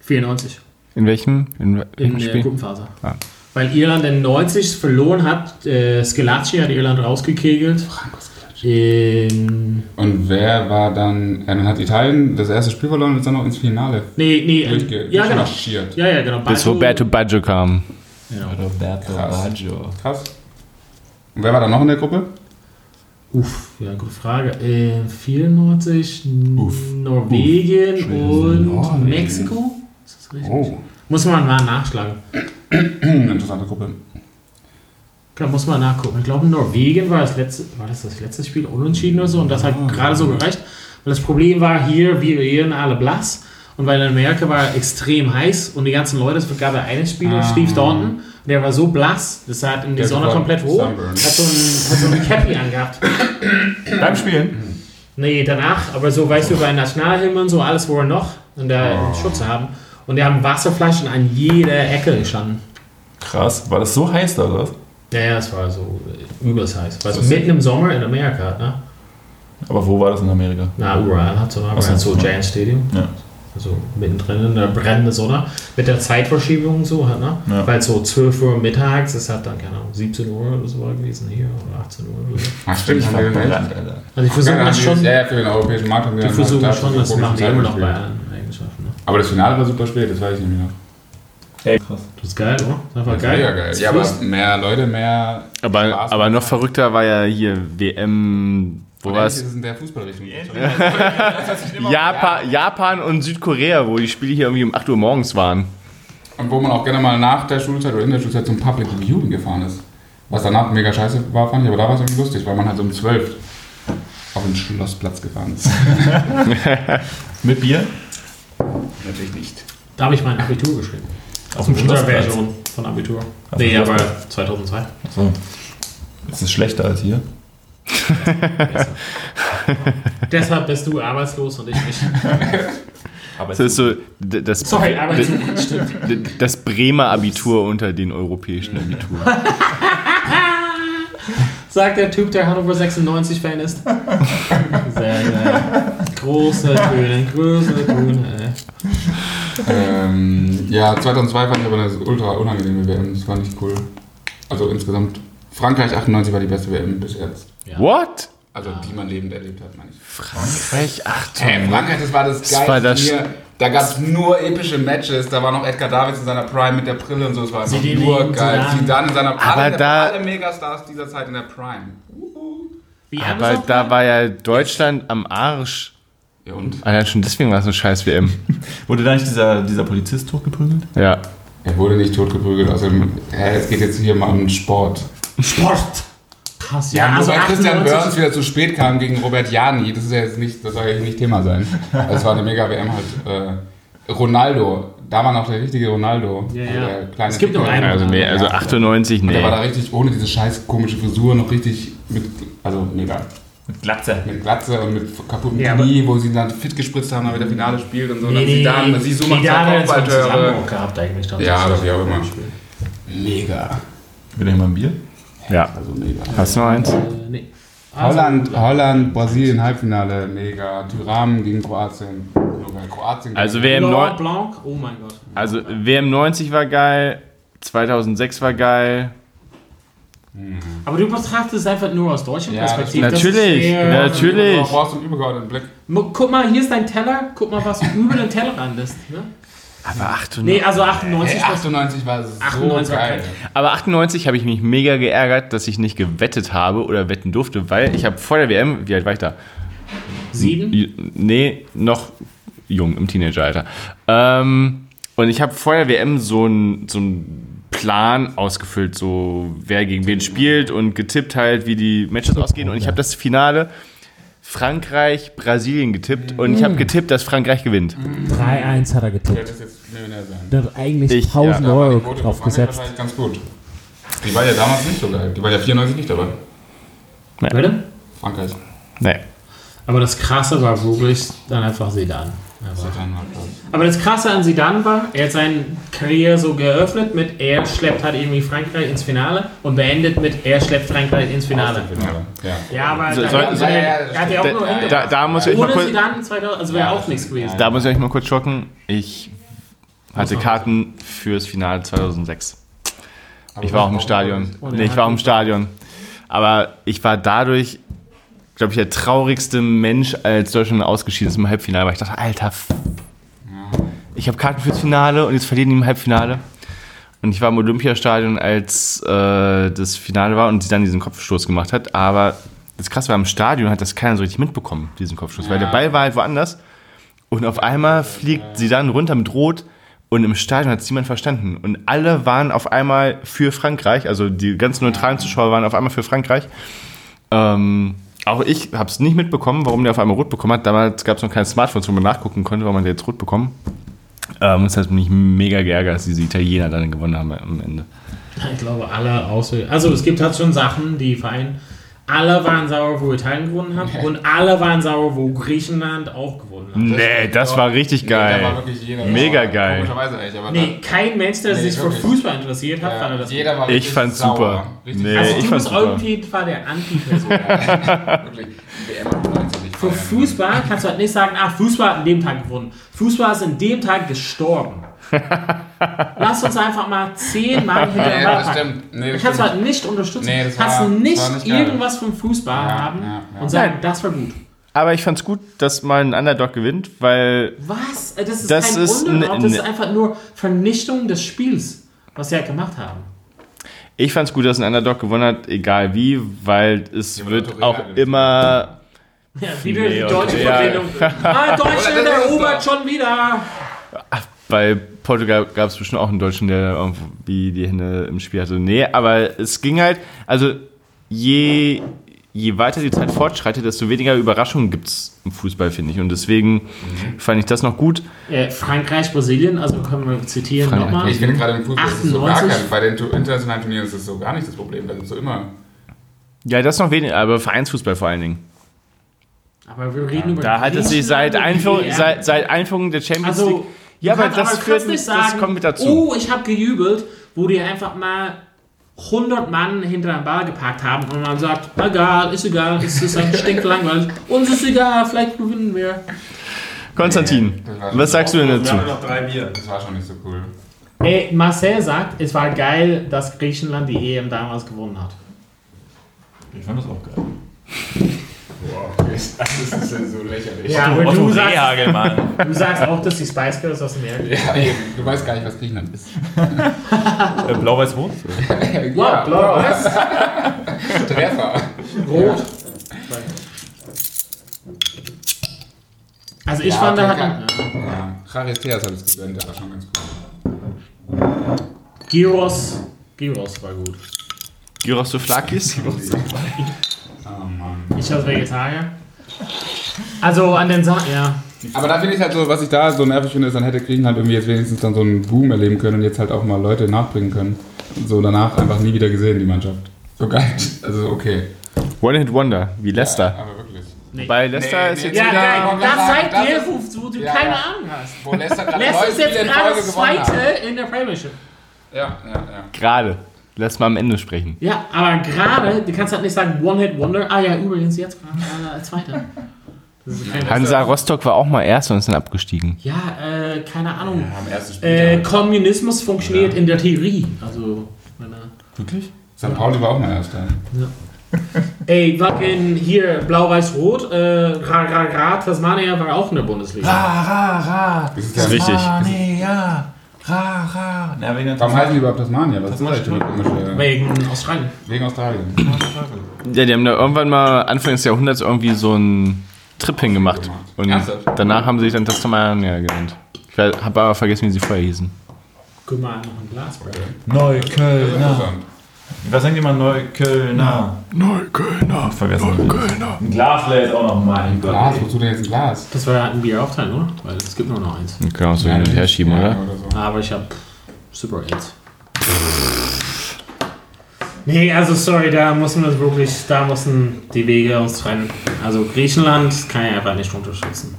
94. In welchem? In welchem In der Spiel? Gruppenphase. Ah. Weil Irland in 90 verloren hat. Äh, Schillaci hat Irland rausgekegelt. In. Und wer war dann, ja, dann hat Italien das erste Spiel verloren und ist dann noch ins Finale Nee, nee. durchge ja, genau. Ja, ja, genau. Bis Baggio- Roberto Baggio kam. Genau. Roberto Krass. Baggio. Krass. Und wer war da noch in der Gruppe? Uff, ja, gute Frage. Äh, 94, Uff. Norwegen und Norwegen. Mexiko? Ist das richtig? Oh, Muss man mal nachschlagen. interessante Gruppe. Da muss man nachgucken. Ich glaube, Norwegen war das letzte, war das das letzte Spiel unentschieden oder so und das hat gerade so gereicht. Weil das Problem war hier, wir ehren alle blass und weil in Amerika war extrem heiß und die ganzen Leute, es gab ja einen Spieler, Ah. Steve Staunton, der war so blass, das hat in die Der Sonne komplett rot, hat so ein, hat so ein Cappy angehabt. Beim Spielen? Nee, danach, aber so, weißt du, bei Nationalhymnen und so, alles, wo er noch in der Oh. Schutz haben. Und die haben Wasserflaschen an jeder Ecke gestanden. Krass. War das so heiß da, oder was? Ja, ja, es war so äh, übelst heiß. War so Das ist- mitten im Sommer in Amerika, ne? Aber wo war das in Amerika? Na, überall hat so, aber Ach so. halt so Giant Stadium. Ja. Also mittendrin in der brennenden Sonne. Mit der Zeitverschiebung und so halt, ne? Ja. Weil so 12 Uhr mittags, es hat dann, keine Ahnung, 17 Uhr oder so war gewesen hier oder 18 Uhr oder so. Ach, stimmt, echt. Alter. Also ich versuche Ja, das schon, Ja, für den europäischen Markt haben wir die versuchen schon, das machen die immer noch bei allen? Aber das Finale war super spät, das weiß ich nämlich noch. Ey, krass. Das ist geil, oder? Das war Das geil. Mega geil. Ja, aber mehr Leute, mehr Aber, Spaß. aber noch verrückter war ja hier WM. Wo war es in der Fußballrichtung. Japan, Japan und Südkorea, wo die Spiele hier irgendwie um 8 Uhr morgens waren. Und wo man auch gerne mal nach der Schulzeit oder in der Schulzeit zum Public Viewing gefahren ist. Was danach mega scheiße war, fand ich, aber da war es irgendwie lustig, weil man halt so um 12 auf den Schlossplatz gefahren ist. Mit Bier? Natürlich nicht. Da habe ich mein Abitur geschrieben. Auf dem Unserer Schlossplatz. Version von Abitur. Auf Nee, aber Schlossplatz. 2002. So. Ist es schlechter als hier? Deshalb bist du arbeitslos und ich nicht. Aber Das ist so das, Sorry, arbeitslos. Stimmt. d- das Bremer Abitur unter den europäischen Abituren. Sagt der Typ, der Hannover 96-Fan ist. Sehr geil. Große Töne, große Töne. ey. Ähm, ja, 2002 fand ich aber eine ultra unangenehme WM. Das war nicht cool. Also insgesamt. Frankreich 98 war die beste WM bis jetzt. Ja. What? Also die man lebend erlebt hat, meine ich. Frankreich, ach Hey, Frankreich, das war das Das geilste war das- Turnier. Da gab es nur epische Matches. Da war noch Edgar Davids in seiner Prime mit der Brille und so. Es war einfach nur geil. Zidane. Zidane in seiner Aber alle, da- alle Megastars dieser Zeit in der Prime. Wie Aber Amazon? da war ja Deutschland am Arsch. Ja und? Allein schon deswegen war es eine scheiß WM. Wurde da nicht dieser, dieser Polizist totgeprügelt? Ja. Er wurde nicht totgeprügelt. Also, hä, es geht jetzt hier mal um Sport. Sport. Krass, Ja, nur also weil Christian 98 Burns wieder zu spät kam gegen Robert Jani, das ist ja jetzt nicht, das soll ja nicht Thema sein. Also es war eine mega WM halt. Äh, Ronaldo, da war noch der richtige Ronaldo. Ja, Also ja. der kleine Es gibt noch Dicke. einen. Also nee, also Ja. 98, Und nee. der war da richtig ohne diese scheiß komische Frisur noch richtig mit, also mega, Mit Glatze. mit Glatze und mit kaputten Ja, Knie, wo sie dann fit gespritzt haben, damit der Finale spielt und so. Nee, und nee, dann dann sie so macht Kopfballtöre. Zusammenbruch gehabt eigentlich. dann. Ja, aber wie auch immer. Mega. Will ich mal ein Bier? Ja. Also mega. Hast du noch eins? Äh, nee. Also, Holland, Holland, Brasilien, Halbfinale, mega. Tyram gegen Kroatien. Kroatien gegen Also WM, Blanc, neun, Blanc, oh mein Gott. also WM 90 war geil, 2006 war geil. Aber du betrachtest es einfach nur aus deutscher Ja, Perspektive. das- Das ist Natürlich, natürlich. Du brauchst einen übergeordneten Blick. Guck mal, hier ist dein Teller. Guck mal, was über den Tellerrand ist. Ne? Aber 98, Nee, also 98 Hey, war 98 war so 98 war geil. aber 98 habe ich mich mega geärgert, dass ich nicht gewettet habe oder wetten durfte, weil ich habe vor der WM, wie alt war ich da? sieben. Nee, noch jung, im Teenageralter. Ähm, und ich habe vor der WM so einen so einen Plan ausgefüllt, so wer gegen wen spielt und getippt halt, wie die Matches ausgehen. Und ich habe das Finale Frankreich, Brasilien getippt und ich habe getippt, dass Frankreich gewinnt. 3-1 hat er getippt. Der hat eigentlich Ich- 1000 Da war die Euro Quote drauf gesetzt. wahrscheinlich Ganz gut. Die war ja damals nicht so geil. Die war ja 94 nicht dabei. Bitte? Frankreich. Nee. Aber das Krasse war wirklich dann einfach Zidane. Aber, das Krasse an Zidane war, er hat seine Karriere so geöffnet mit, er schleppt halt irgendwie Frankreich ins Finale und beendet mit, er schleppt Frankreich ins Finale. Ja. Ja, aber So- da, also, er hat ja auch nur Ende. Da, da muss ich euch mal Ohne kurz, Zidane 2000, also wäre Ja, auch nichts gewesen. da muss ich euch mal kurz schocken. Ich hatte Karten fürs Finale 2006. Aber Ich war auch im Stadion. Nee, ich war auch im Stadion. Aber ich war dadurch, glaube ich, der traurigste Mensch, als Deutschland ausgeschieden ist im Halbfinale. Weil ich dachte, Alter, ich habe Karten fürs Finale und jetzt verlieren die im Halbfinale. Und ich war im Olympiastadion, als äh, das Finale war und sie dann diesen Kopfstoß gemacht hat. Aber das Krasse war, im Stadion hat das keiner so richtig mitbekommen, diesen Kopfstoß. Weil der Ja. Ball war halt woanders. Und auf einmal fliegt sie dann runter mit Rot. Und im Stadion hat es niemand verstanden. Und alle waren auf einmal für Frankreich. Also die ganzen neutralen Zuschauer waren auf einmal für Frankreich. Ähm, auch ich habe es nicht mitbekommen, warum der auf einmal rot bekommen hat. Damals gab es noch keine Smartphones, wo man nachgucken konnte, warum man der jetzt rot bekommen. Ähm, das hat mich mega geärgert, dass diese Italiener dann gewonnen haben am Ende. Ich glaube, alle außer. Also, es gibt halt schon Sachen, die Verein. Alle waren sauer, wo Italien gewonnen hat. Und alle waren sauer, wo Griechenland auch gewonnen hat. Nee, das war richtig Nee, da war geil. wirklich jeder Mega sauer. geil. Komischerweise echt, aber Nee, kein Mensch, der Nee, sich für wirklich. Fußball interessiert hat, da, fand ja, das. jeder war Ich fand's sauer. super. Richtig Nee, also, ich du fand's bist super. irgendwie war der Anti-Person. Wirklich. WM 90 nicht Für. Fußball kannst du halt nicht sagen, ah, Fußball hat an dem Tag gewonnen. Fußball ist an dem Tag gestorben. Lass uns einfach mal zehnmal Nee, hintereinander das packen. stimmt. Nee, das kannst stimmt. halt nicht unterstützen. Nee, das kannst war- nicht, nicht irgendwas vom Fußball Ja, haben ja, ja. und sagen, das war gut. Aber ich fand's gut, dass mal ein Underdog gewinnt, weil Was? Äh, Das ist Das kein ist Underdog, ne- das ist ne- einfach nur Vernichtung des Spiels, was sie halt gemacht haben. ich fand's gut, dass ein Underdog gewonnen hat, egal wie, weil es Ja, wird auch immer Ja, wieder Nee, die deutsche. Verbindung. Ah, Deutschland erobert doch- schon wieder. Bei Portugal gab es bestimmt auch einen Deutschen, der irgendwie die Hände im Spiel hatte. Nee, aber es ging halt, also je, je weiter die Zeit fortschreitet, desto weniger Überraschungen gibt es im Fußball, finde ich. Und deswegen fand ich das noch gut. Äh, Frankreich, Brasilien, also können wir zitieren nochmal. Ich finde gerade im Fußball ist es so gar 98. kein, bei den internationalen Turnieren ist es so gar nicht das Problem. Da ist so immer. Ja, das noch weniger, aber Vereinsfußball vor allen Dingen. Aber wir reden über Da hat es sich seit Einführung, seit, seit Einführung der Champions League. Ja, du aber das führt nicht das kommt mit dazu. Oh, ich habe gejubelt, wo die einfach mal 100 Mann hinter den Ball gepackt haben und man sagt, egal, ist egal, es ist ein stinklangweilig. Uns ist egal, vielleicht gewinnen wir. Konstantin, Nee, was sagst du denn Wir dazu? haben noch drei Bier. Das war schon nicht so cool. Ey, Marcel sagt, es war geil, dass Griechenland die EM damals gewonnen hat. Ich fand das auch geil. Wow, das ist ja so lächerlich. Ja, aber Otto du sagst, Rehagel, Mann. du sagst auch, dass die Spice Girls aus dem Meer Ja, eben. Du weißt gar nicht, was Griechenland ist. Äh, Blau-Weiß-Rot? Wow, blau, was? Treffer. Rot. Also ich Ja, fand, da hat Ja, Charisteas hat es gegönnt, der war schon ganz gut. Gyros. Gyros war gut. Gyros Souflakis? Oh Mann. Ich als Vegetarier. Also an den Sachen, ja. Aber da finde ich halt so, was ich da so nervig finde, ist, dann hätte Griechenland irgendwie jetzt wenigstens dann so einen Boom erleben können und jetzt halt auch mal Leute nachbringen können. Und so danach einfach nie wieder gesehen, die Mannschaft. So geil. Also okay. One-Hit-Wonder, wie Leicester. Ja, aber wirklich. Bei Leicester Nee, ist nee, jetzt Ja, Ja, geil. aber Das das zeigt ist- dir, wo, wo du Ja, keine ja. Ahnung hast. Wo Leicester gerade Leicester ist jetzt gerade. Zweite in der Premiership. Ja, ja, ja. gerade. Lass mal am Ende sprechen. Ja, aber gerade, du kannst halt nicht sagen One-Hit-Wonder. Ah ja, übrigens jetzt gerade als Zweiter. Ist kein Hansa Rostock war auch mal Erster und ist dann abgestiegen. ja, äh, keine Ahnung. Spiel. Äh, Kommunismus funktioniert in der Theorie. Also, meine, Wirklich? St. Pauli war auch mal Erster. ey, fucking hier Blau-Weiß-Rot, äh, Ra, Ra, Ra, Tasmania war auch in der Bundesliga. Ra, ra, ra. Das ist Das ist ja, wichtig. Tasmania. Ra, ra. Na, wegen warum heißen die überhaupt Tasmania? Was ist das Tasmania. für eine komische... Wegen Australien. Wegen Australien. Ja, die haben da irgendwann mal Anfang des Jahrhunderts irgendwie so einen Trip hingemacht. Und Ernsthaft? danach haben sie sich dann Tasmania genannt. Ich habe aber vergessen, wie sie vorher hießen. Guck mal, noch ein Glas, Bro. Neuköllner. Interessant. Was sagt mal Neuköllner? Neuköllner. Vergessen. Ein Glas wäre jetzt auch noch mal. ein Glas, wozu denn jetzt ein Glas? Das war ein Bier aufteilen, oder? Weil es gibt nur noch eins. Wir können auch so hin und her schieben, Ja, oder? so. Aber ich hab Super 8. Nee, also sorry, da müssen wir wirklich, da müssen die Wege uns trennen. Also Griechenland kann ich einfach nicht unterstützen.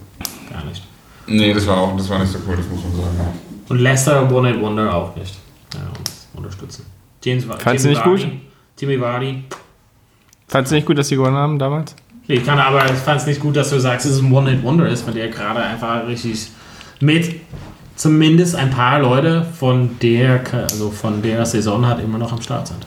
Gar nicht. Nee, das war auch das war nicht so cool, das muss man sagen. Und Leicester One Wonder auch nicht. Ja, uns unterstützen. James Fandst du nicht Vardy, gut? Timmy Vardy. Fandest du nicht gut, dass die gewonnen haben damals? Nee, ich kann aber, ich fand es nicht gut, dass du sagst, dass es ein One It Wonder ist, weil der gerade einfach richtig mit zumindest ein paar Leute von der, also von der Saison hat immer noch am Start sind.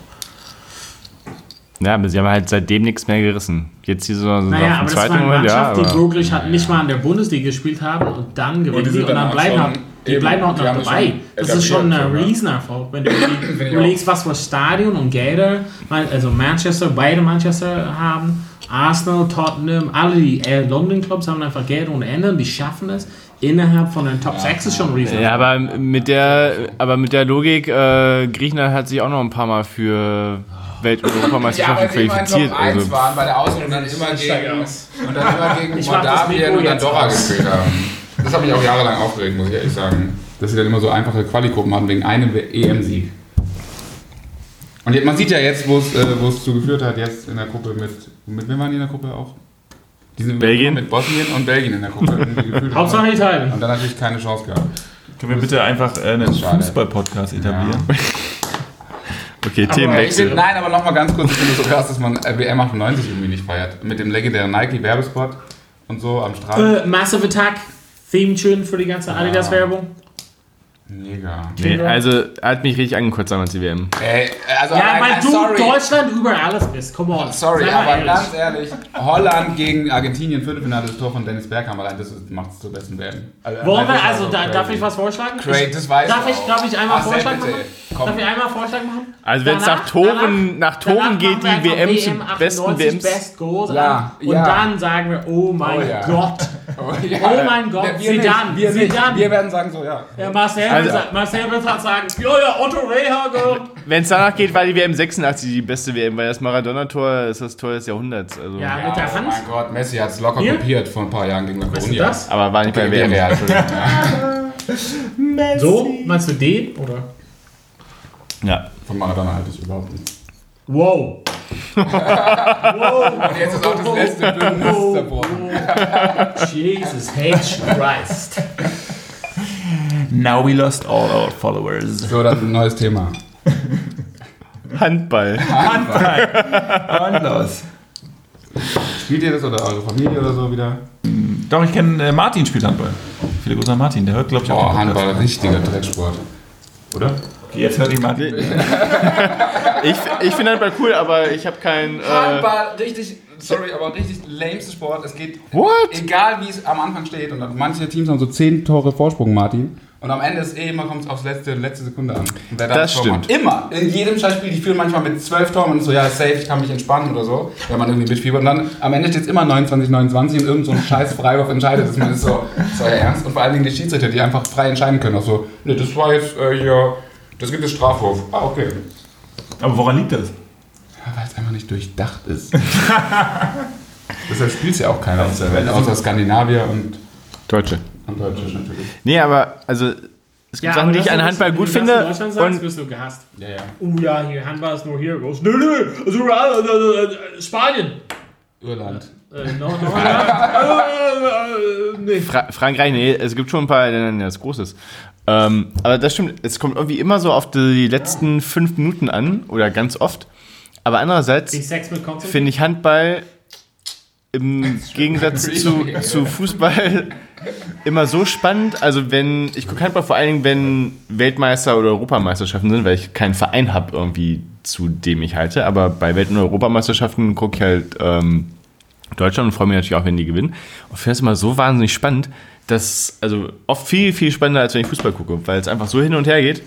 Ja, aber sie haben halt seitdem nichts mehr gerissen. Jetzt sind sie Naja, aber dem das war zweiten eine Moment, ja. Mannschaft, die wirklich halt nicht mal in der Bundesliga gespielt haben und dann gewinnen sind und dann bleiben, halt, die eben- bleiben auch noch dabei. schon Das ist schon ein ja. Riesenerfolg. Wenn du überlegst, was für Stadion und Gelder, also Manchester, beide Manchester haben, Arsenal, Tottenham, alle die äh, London Clubs haben einfach Geld ohne Ende und die schaffen es innerhalb von den Top 6 ist schon ein Riesenerfolg. ja, aber mit der, aber mit der Logik, äh, Griechenland hat sich auch noch ein paar Mal für Welt- und Europameisterschaften qualifiziert. Also, waren, bei der Auslosung dann immer gegen, und dann immer gegen Moldawien und Andorra gespielt haben. Das hat mich auch jahrelang aufgeregt, muss ich ehrlich sagen. Dass sie dann immer so einfache Quali-Gruppen hatten wegen einem EM-Sieg. Und jetzt, man sieht ja jetzt, wo es äh, wo es zu geführt hat, jetzt in der Gruppe mit. Mit wem waren die in der Gruppe auch? Die sind Belgien? Mit Bosnien und Belgien in der Gruppe. Hauptsache Italien. Und dann natürlich keine Chance gehabt. Können wir bitte einfach äh, einen. Fußball-Podcast etablieren? okay, Ich Themenwechsel. find, nein, aber nochmal ganz kurz, ich finde es so krass, dass man äh, WM 98 irgendwie nicht feiert. Mit dem legendären Nike-Werbespot und so am Strand. Äh, Massive Attack, Theme Tune für die ganze Adidas-Werbung. Mega. Nee, also hat mich richtig angekotzt damals die WM. Ey, also, Ja, weil du sorry. Deutschland über alles bist. Come on. Sorry, aber ehrlich. ganz ehrlich, Holland gegen Argentinien, Viertelfinale, das Tor von Dennis Berghammer rein, das macht es zur besten WM. Also, Wollen wir, also so da, darf ich was vorschlagen? Crazy, Ich- das weiß darf ich, darf ich einmal Ach, Vorschlag bitte. Komm. Darf ich einmal Vorschlag machen? Also wenn es nach Toren, danach- nach Toren geht, die WM WM besten 98 WMs. Best Goals Ja, an. Und ja. dann sagen wir, oh mein Oh ja. Gott. Oh, ja. Oh mein Gott, Ja, wir Zidane, nicht, wir, nicht. Zidane. wir werden sagen so, ja. Ja, Marcel, Also- wird, Marcel wird halt sagen, ja, ja, Otto Rehagel. Wenn es danach geht, war die WM 86 die beste WM, weil das Maradona-Tor ist das Tor des Jahrhunderts. Also. Ja, mit der oh Hand. mein Gott, Messi hat es locker Hier? kopiert vor ein paar Jahren gegen das? Aber war nicht bei WM. Ja. So, meinst du den? Oder? Ja. Von Maradona halte ich überhaupt nicht. Wow. Und jetzt ist auch das letzte Bündnis zerbrochen. Jesus H. Christ. Now we lost all our followers. So, dann ein neues Thema. Handball. Und los. Spielt ihr das oder eure Familie oder so wieder? Doch, ich kenne äh, Martin spielt Handball. Viele Grüße an Martin, der hört, glaube ich, auch. Podcast. Handball, richtiger Drecksport. Oder? Jetzt hört ich Martin. Ich, ich finde Handball cool, aber ich habe kein. Äh, Handball, richtig, sorry, aber richtig lameste Sport. Es geht, What? egal wie es am Anfang steht, und manche Teams haben so 10 Tore Vorsprung, Martin. Und am Ende ist eh immer kommt es aufs letzte, letzte Sekunde an. Und wer da Das Tor macht. stimmt. Immer. In jedem Scheißspiel, die führen manchmal mit 12 Toren und so, ja, safe, ich kann mich entspannen oder so, wenn man irgendwie mitfiebert. Und dann am Ende steht es immer 29, 29 und irgend so ein scheiß Freiwurf entscheidet es. Man ist so, ist euer Ernst? Und vor allen Dingen die Schiedsrichter, die einfach frei entscheiden können. Auch so, ne, das war jetzt äh, hier, das gibt es Strafwurf. Ah, okay. Aber woran liegt das? Ja, weil es einfach nicht durchdacht ist. Deshalb spielt es ja auch keiner aus der Welt, außer Skandinavier und, Deutsche. und Deutsche natürlich. Nee, aber also es gibt Sachen, die ich an Handball gut wenn du finde. das in Deutschland sagst, Und wirst du gehasst. Ja, ja. Oh ja, hier Handball ist nur Heroes. Nö, nö, also, äh, äh, Spanien. Irland. Äh, noch, noch äh, äh, nee. Fra Frankreich, nee, es gibt schon ein paar, in denen das groß ist. Ähm, aber das stimmt, es kommt irgendwie immer so auf die letzten fünf Minuten an oder ganz oft. Aber andererseits finde ich Handball im Gegensatz zu, zu Fußball immer so spannend. Also wenn, ich gucke Handball vor allen Dingen, wenn Weltmeister oder Europameisterschaften sind, weil ich keinen Verein habe irgendwie, zu dem ich halte. Aber bei Welt- und Europameisterschaften gucke ich halt ähm, Deutschland und freue mich natürlich auch, wenn die gewinnen. Und finde es immer so wahnsinnig spannend, dass, also oft viel, viel spannender, als wenn ich Fußball gucke, weil es einfach so hin und her geht.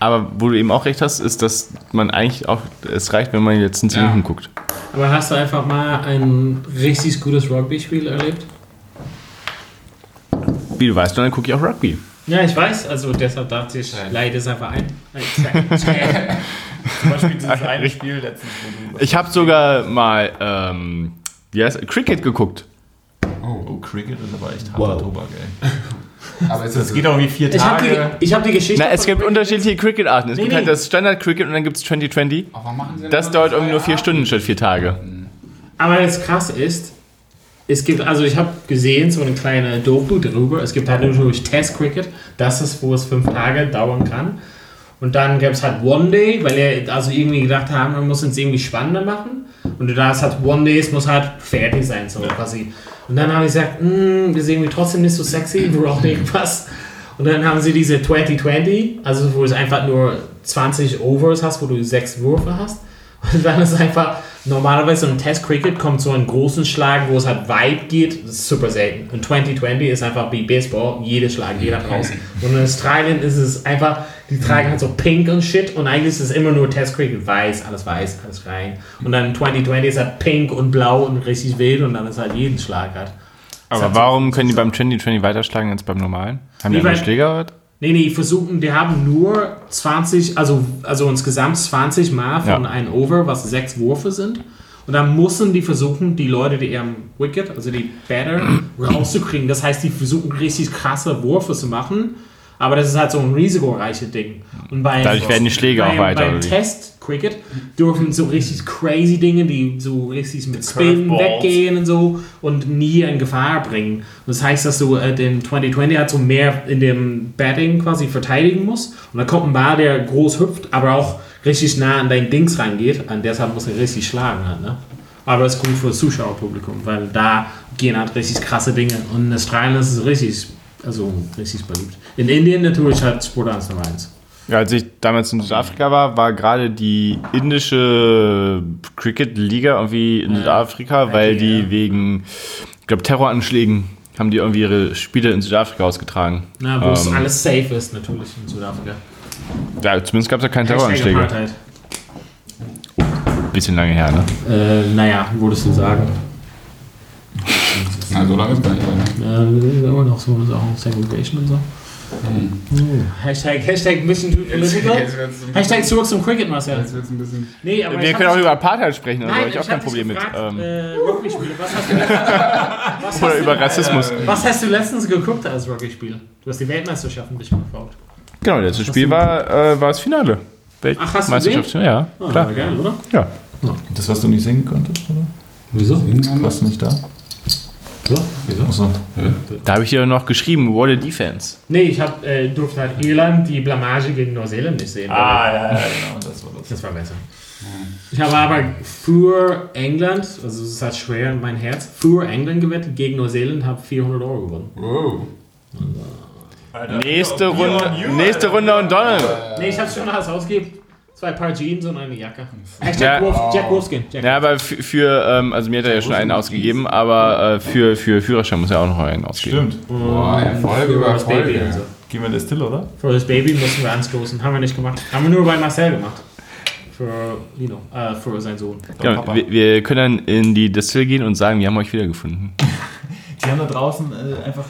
Aber wo du eben auch recht hast, ist, dass man eigentlich auch, es reicht, wenn man die letzten 10 Ja. Minuten guckt. Aber hast du einfach mal ein richtig gutes Rugby-Spiel erlebt? Wie du weißt, dann gucke ich auch Rugby. Ja, ich weiß. Also deshalb dachte ich, leid es einfach ein. Zum Beispiel dieses eine Spiel letztens. Ich habe sogar mal, ähm, wie heißt, Cricket geguckt. Oh, Cricket ist aber echt harter Tobak, ey. Aber es geht auch wie vier Ich habe Tage. die, ich hab die Geschichte. Na, es gibt Cricket- unterschiedliche Cricket-Arten. Es Nee, gibt nee. halt das Standard-Cricket und dann gibt es 2020. Oh, warum machen sie Das dauert irgendwie nur vier Arten? Stunden statt vier Tage. Aber das krass ist, es gibt, also ich habe gesehen, so eine kleine Doku darüber, es gibt halt natürlich Test Cricket, das ist, wo es fünf Tage dauern kann. Und dann gab es halt One Day, weil er also irgendwie gedacht haben, man muss es irgendwie spannender machen. Und du darfst halt One Day, es muss halt fertig sein, so quasi. Und dann haben die gesagt, "Mm, das ist irgendwie trotzdem nicht so sexy, wir brauchen irgendwas. Und dann haben sie diese 2020, also wo es einfach nur 20 Overs hast, wo du sechs Würfe hast. Und dann ist einfach, normalerweise im Test Cricket kommt so ein großen Schlag, wo es halt weit geht, das ist super selten. Und 2020 ist einfach wie Baseball, jeder Schlag geht halt raus. Und in Australien ist es einfach, die tragen halt so pink und shit und eigentlich ist es immer nur Test Cricket, weiß, alles weiß, alles rein. Und dann 2020 ist halt pink und blau und richtig wild und dann ist halt jeden Schlag halt. Aber warum können die beim 2020 weiterschlagen als beim normalen? Haben die einen Schläger? Nee, nee, versuchen, die haben nur 20, also, also insgesamt 20 Mal von Ja. einem Over, was sechs Würfe sind. Und dann müssen die versuchen, die Leute, die am Wicket, also die Batter, rauszukriegen. Das heißt, die versuchen richtig krasse Würfe zu machen. Aber das ist halt so ein risikoreiches Ding. Und bei, Dadurch werden die Schläge auch beim, weiter, Beim oder wie? Test Cricket dürfen so richtig crazy Dinge, die so richtig mit Spin Curveballs. weggehen und so und nie in Gefahr bringen. Und das heißt, dass du äh, den 2020 halt so mehr in dem Batting quasi verteidigen musst. Und dann kommt ein Ball, der groß hüpft, aber auch richtig nah an dein Dings reingeht. Und deshalb muss er richtig schlagen halt, ne? Aber es ist gut für das Zuschauerpublikum, weil da gehen halt richtig krasse Dinge. Und in Australien ist es richtig, also richtig beliebt. In Indien natürlich halt Sport 1 Nummer 1. Ja, als ich damals in Südafrika war, war gerade die indische Cricket-Liga irgendwie in Südafrika, weil die ja. wegen, ich glaube, Terroranschlägen haben die irgendwie ihre Spiele in Südafrika ausgetragen. Na, wo es Ähm, alles safe ist, natürlich in Südafrika. Ja, zumindest gab es ja keine Terroranschläge. Bisschen lange her, ne? Äh, naja, würdest du sagen. Na, so lange ist gar nicht mehr. Äh, wir sind immer noch so Sachen Segregation und so. Hashtag, Hashtag Mission to Political. Hashtag zurück zum Cricket, Marcel. Jetzt wird's ein bisschen. Nee, aber Wir können auch über Apartheid sprechen, da Nein, habe ich auch kein dich Problem mit. gefragt, Ähm, äh, Rugby-Spiele. Was hast du was oder über Rassismus. Was hast du letztens geguckt als Rugby-Spiel? Du hast die Weltmeisterschaft ein bisschen verfolgt. Genau, das letzte Spiel war, äh, war das Finale. Ach, hast du Weltmeisterschaft, ja, Ah, klar. war geil, oder? Ja. Das, was du nicht singen konntest, oder? Wieso? Warst du nicht da? Wieso? Achso. Da habe ich dir noch geschrieben, What a Defense. Nee, ich hab, äh, durfte halt Irland die Blamage gegen Neuseeland nicht sehen. Ah, ja, ja, genau, das war das. Das war besser. Ich habe aber für England, also es ist halt schwer in mein Herz, für England gewettet gegen Neuseeland, habe 400 Euro gewonnen. Wow. Nächste Runde, nächste Runde und Donald. Nee, ich habe es schon alles ausgegeben. Zwei Paar Jeans und eine Jacke. Hashtag Ja. Wolf, Jack Wolfskin. Jack Ja, aber für, für ähm, also mir hat er ja schon einen ausgegeben, aber äh, für, für Führerschein muss er auch noch einen ausgeben. Stimmt. Boah, Erfolg für über das Baby Erfolg. und so. Gehen wir in das Still, oder? Für das Baby mussten wir anstoßen. Haben wir nicht gemacht. Haben wir nur bei Marcel gemacht. Für Lino. Äh, für seinen Sohn. Genau, wir, wir können dann in die Distill gehen und sagen, wir haben euch wiedergefunden. Die haben da draußen äh, einfach.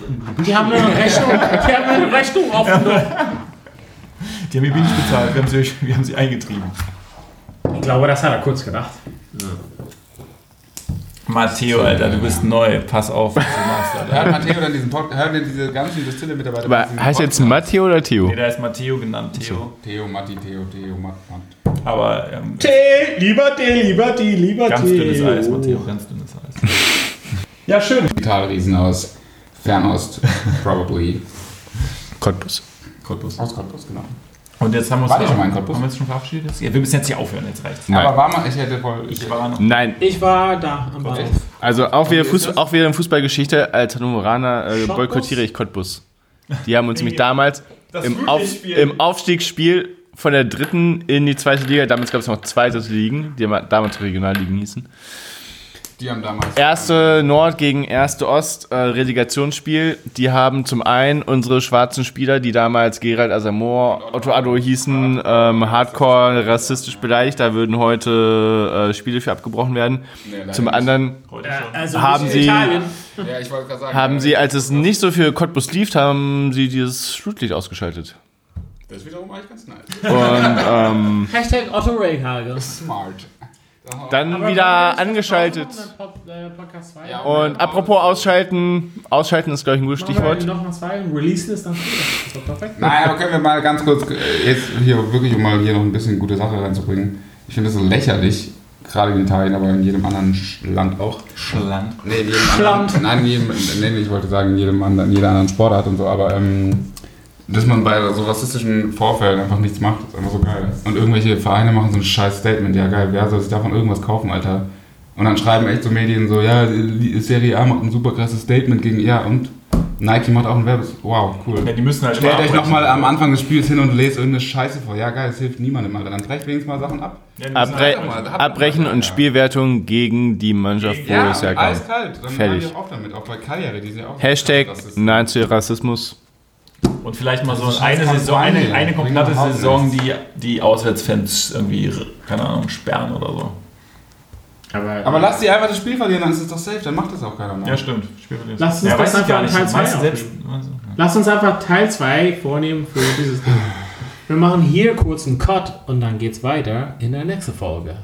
Die haben eine Rechnung, die haben eine Rechnung aufgenommen. Die haben ihr nicht bezahlt, wir haben, sie, wir haben sie eingetrieben. Ich glaube, das hat er kurz gedacht. Matteo, Alter, du bist neu. Pass auf, was du machst, Hört Alter. Matteo dann diesen Podcast, hören denn diese ganzen Distille-Mitarbeiter Aber heißt jetzt? Matteo oder Theo? Nee, der ist Matteo genannt, Theo. Theo, Matti, Theo, Theo, Matt, Matt. Aber ähm, Tee, lieber Tee, lieber Tee, lieber ganz Tee. dünnes Eis, Matteo, ganz dünnes Eis. Ja, schön. Digitalriesen aus Fernost, probably. Cottbus. Cottbus. Aus Cottbus, genau. Und jetzt haben wir uns. War schon mal in Cottbus? Haben wir uns schon verabschiedet? Jetzt? Ja, wir müssen jetzt hier aufhören, jetzt reicht's. Nein. Aber war mal, ich hätte voll. Ich war noch. Nein, Ich war da am Bahnhof. also auch wieder, Fuß, auch wieder in Fußballgeschichte als Hannoveraner äh, boykottiere ich Cottbus. Die haben uns nämlich damals im, Auf, im Aufstiegsspiel von der dritten in die zweite Liga, damals gab es noch zwei dritte Ligen, die damals Regionalligen hießen. Die haben damals. Erste Nord gegen erste Ost äh, Relegationsspiel. Die haben zum einen unsere schwarzen Spieler, die damals Gerald Asamoah, Otto Addo hießen, ähm, hardcore rassistisch beleidigt. Da würden heute äh, Spiele für abgebrochen werden. Nee, zum anderen also Haben Sie- Italien. Ja, ich wollte gerade sagen. haben sie, als es nicht so für Cottbus lief, haben sie dieses Flutlicht ausgeschaltet. Das ist wiederum eigentlich ganz nice. Und ähm, Hashtag Otto Rayhage. Smart. Dann Aber wieder das angeschaltet. äh, Podcast 2? Ja, Und apropos ausschalten, ausschalten ist, glaube ich, ein gutes Stichwort. Noch mal zwei und releasen ist dann später. Das ist doch perfekt. Nein, aber können wir mal ganz kurz, äh, jetzt hier wirklich, um mal hier noch ein bisschen gute Sache reinzubringen. Ich finde es so lächerlich, gerade in Italien, aber in jedem anderen Land auch. Schland. Nee, in jedem Schland. anderen, nein, in jedem, nee, ich wollte sagen, in, jedem anderen, in jeder anderen Sportart und so, aber ähm, dass man bei so rassistischen Vorfällen einfach nichts macht, ist einfach so geil. Und irgendwelche Vereine machen so ein scheiß Statement, ja geil, wer soll sich davon irgendwas kaufen, Alter? Und dann schreiben echt so Medien so, ja, die Serie A macht ein super krasses Statement gegen, ja, und Nike macht auch ein Werbes. Wow, cool. Ja, die müssen halt Stellt euch nochmal am Anfang des Spiels hin und lest irgendeine Scheiße vor. Ja, geil, das hilft niemandem, Alter. Dann brecht wenigstens mal Sachen ab. Ja, Abre halt- mal, abbrechen und. Spielwertung gegen die Mannschaft, wo Ja, es ja geil. eiskalt. Dann Fertig. auch damit. Auch bei Karriere, die sind ja auch... Hashtag Nein zu Rassismus. Und vielleicht mal so eine Saison, eine, eine komplette Saison, die die Auswärtsfans irgendwie, keine Ahnung, sperren oder so. Aber, Aber lass die einfach das Spiel verlieren, dann ist es doch safe. Dann macht das auch keiner mehr. Ja, stimmt. Spiel verlieren. Lass uns ja, das einfach nicht. in Teil Meinst du zwei selbst, also, ja. Lass uns einfach Teil 2 vornehmen für dieses Ding. Wir machen hier kurz einen Cut und dann geht's weiter in der nächsten Folge.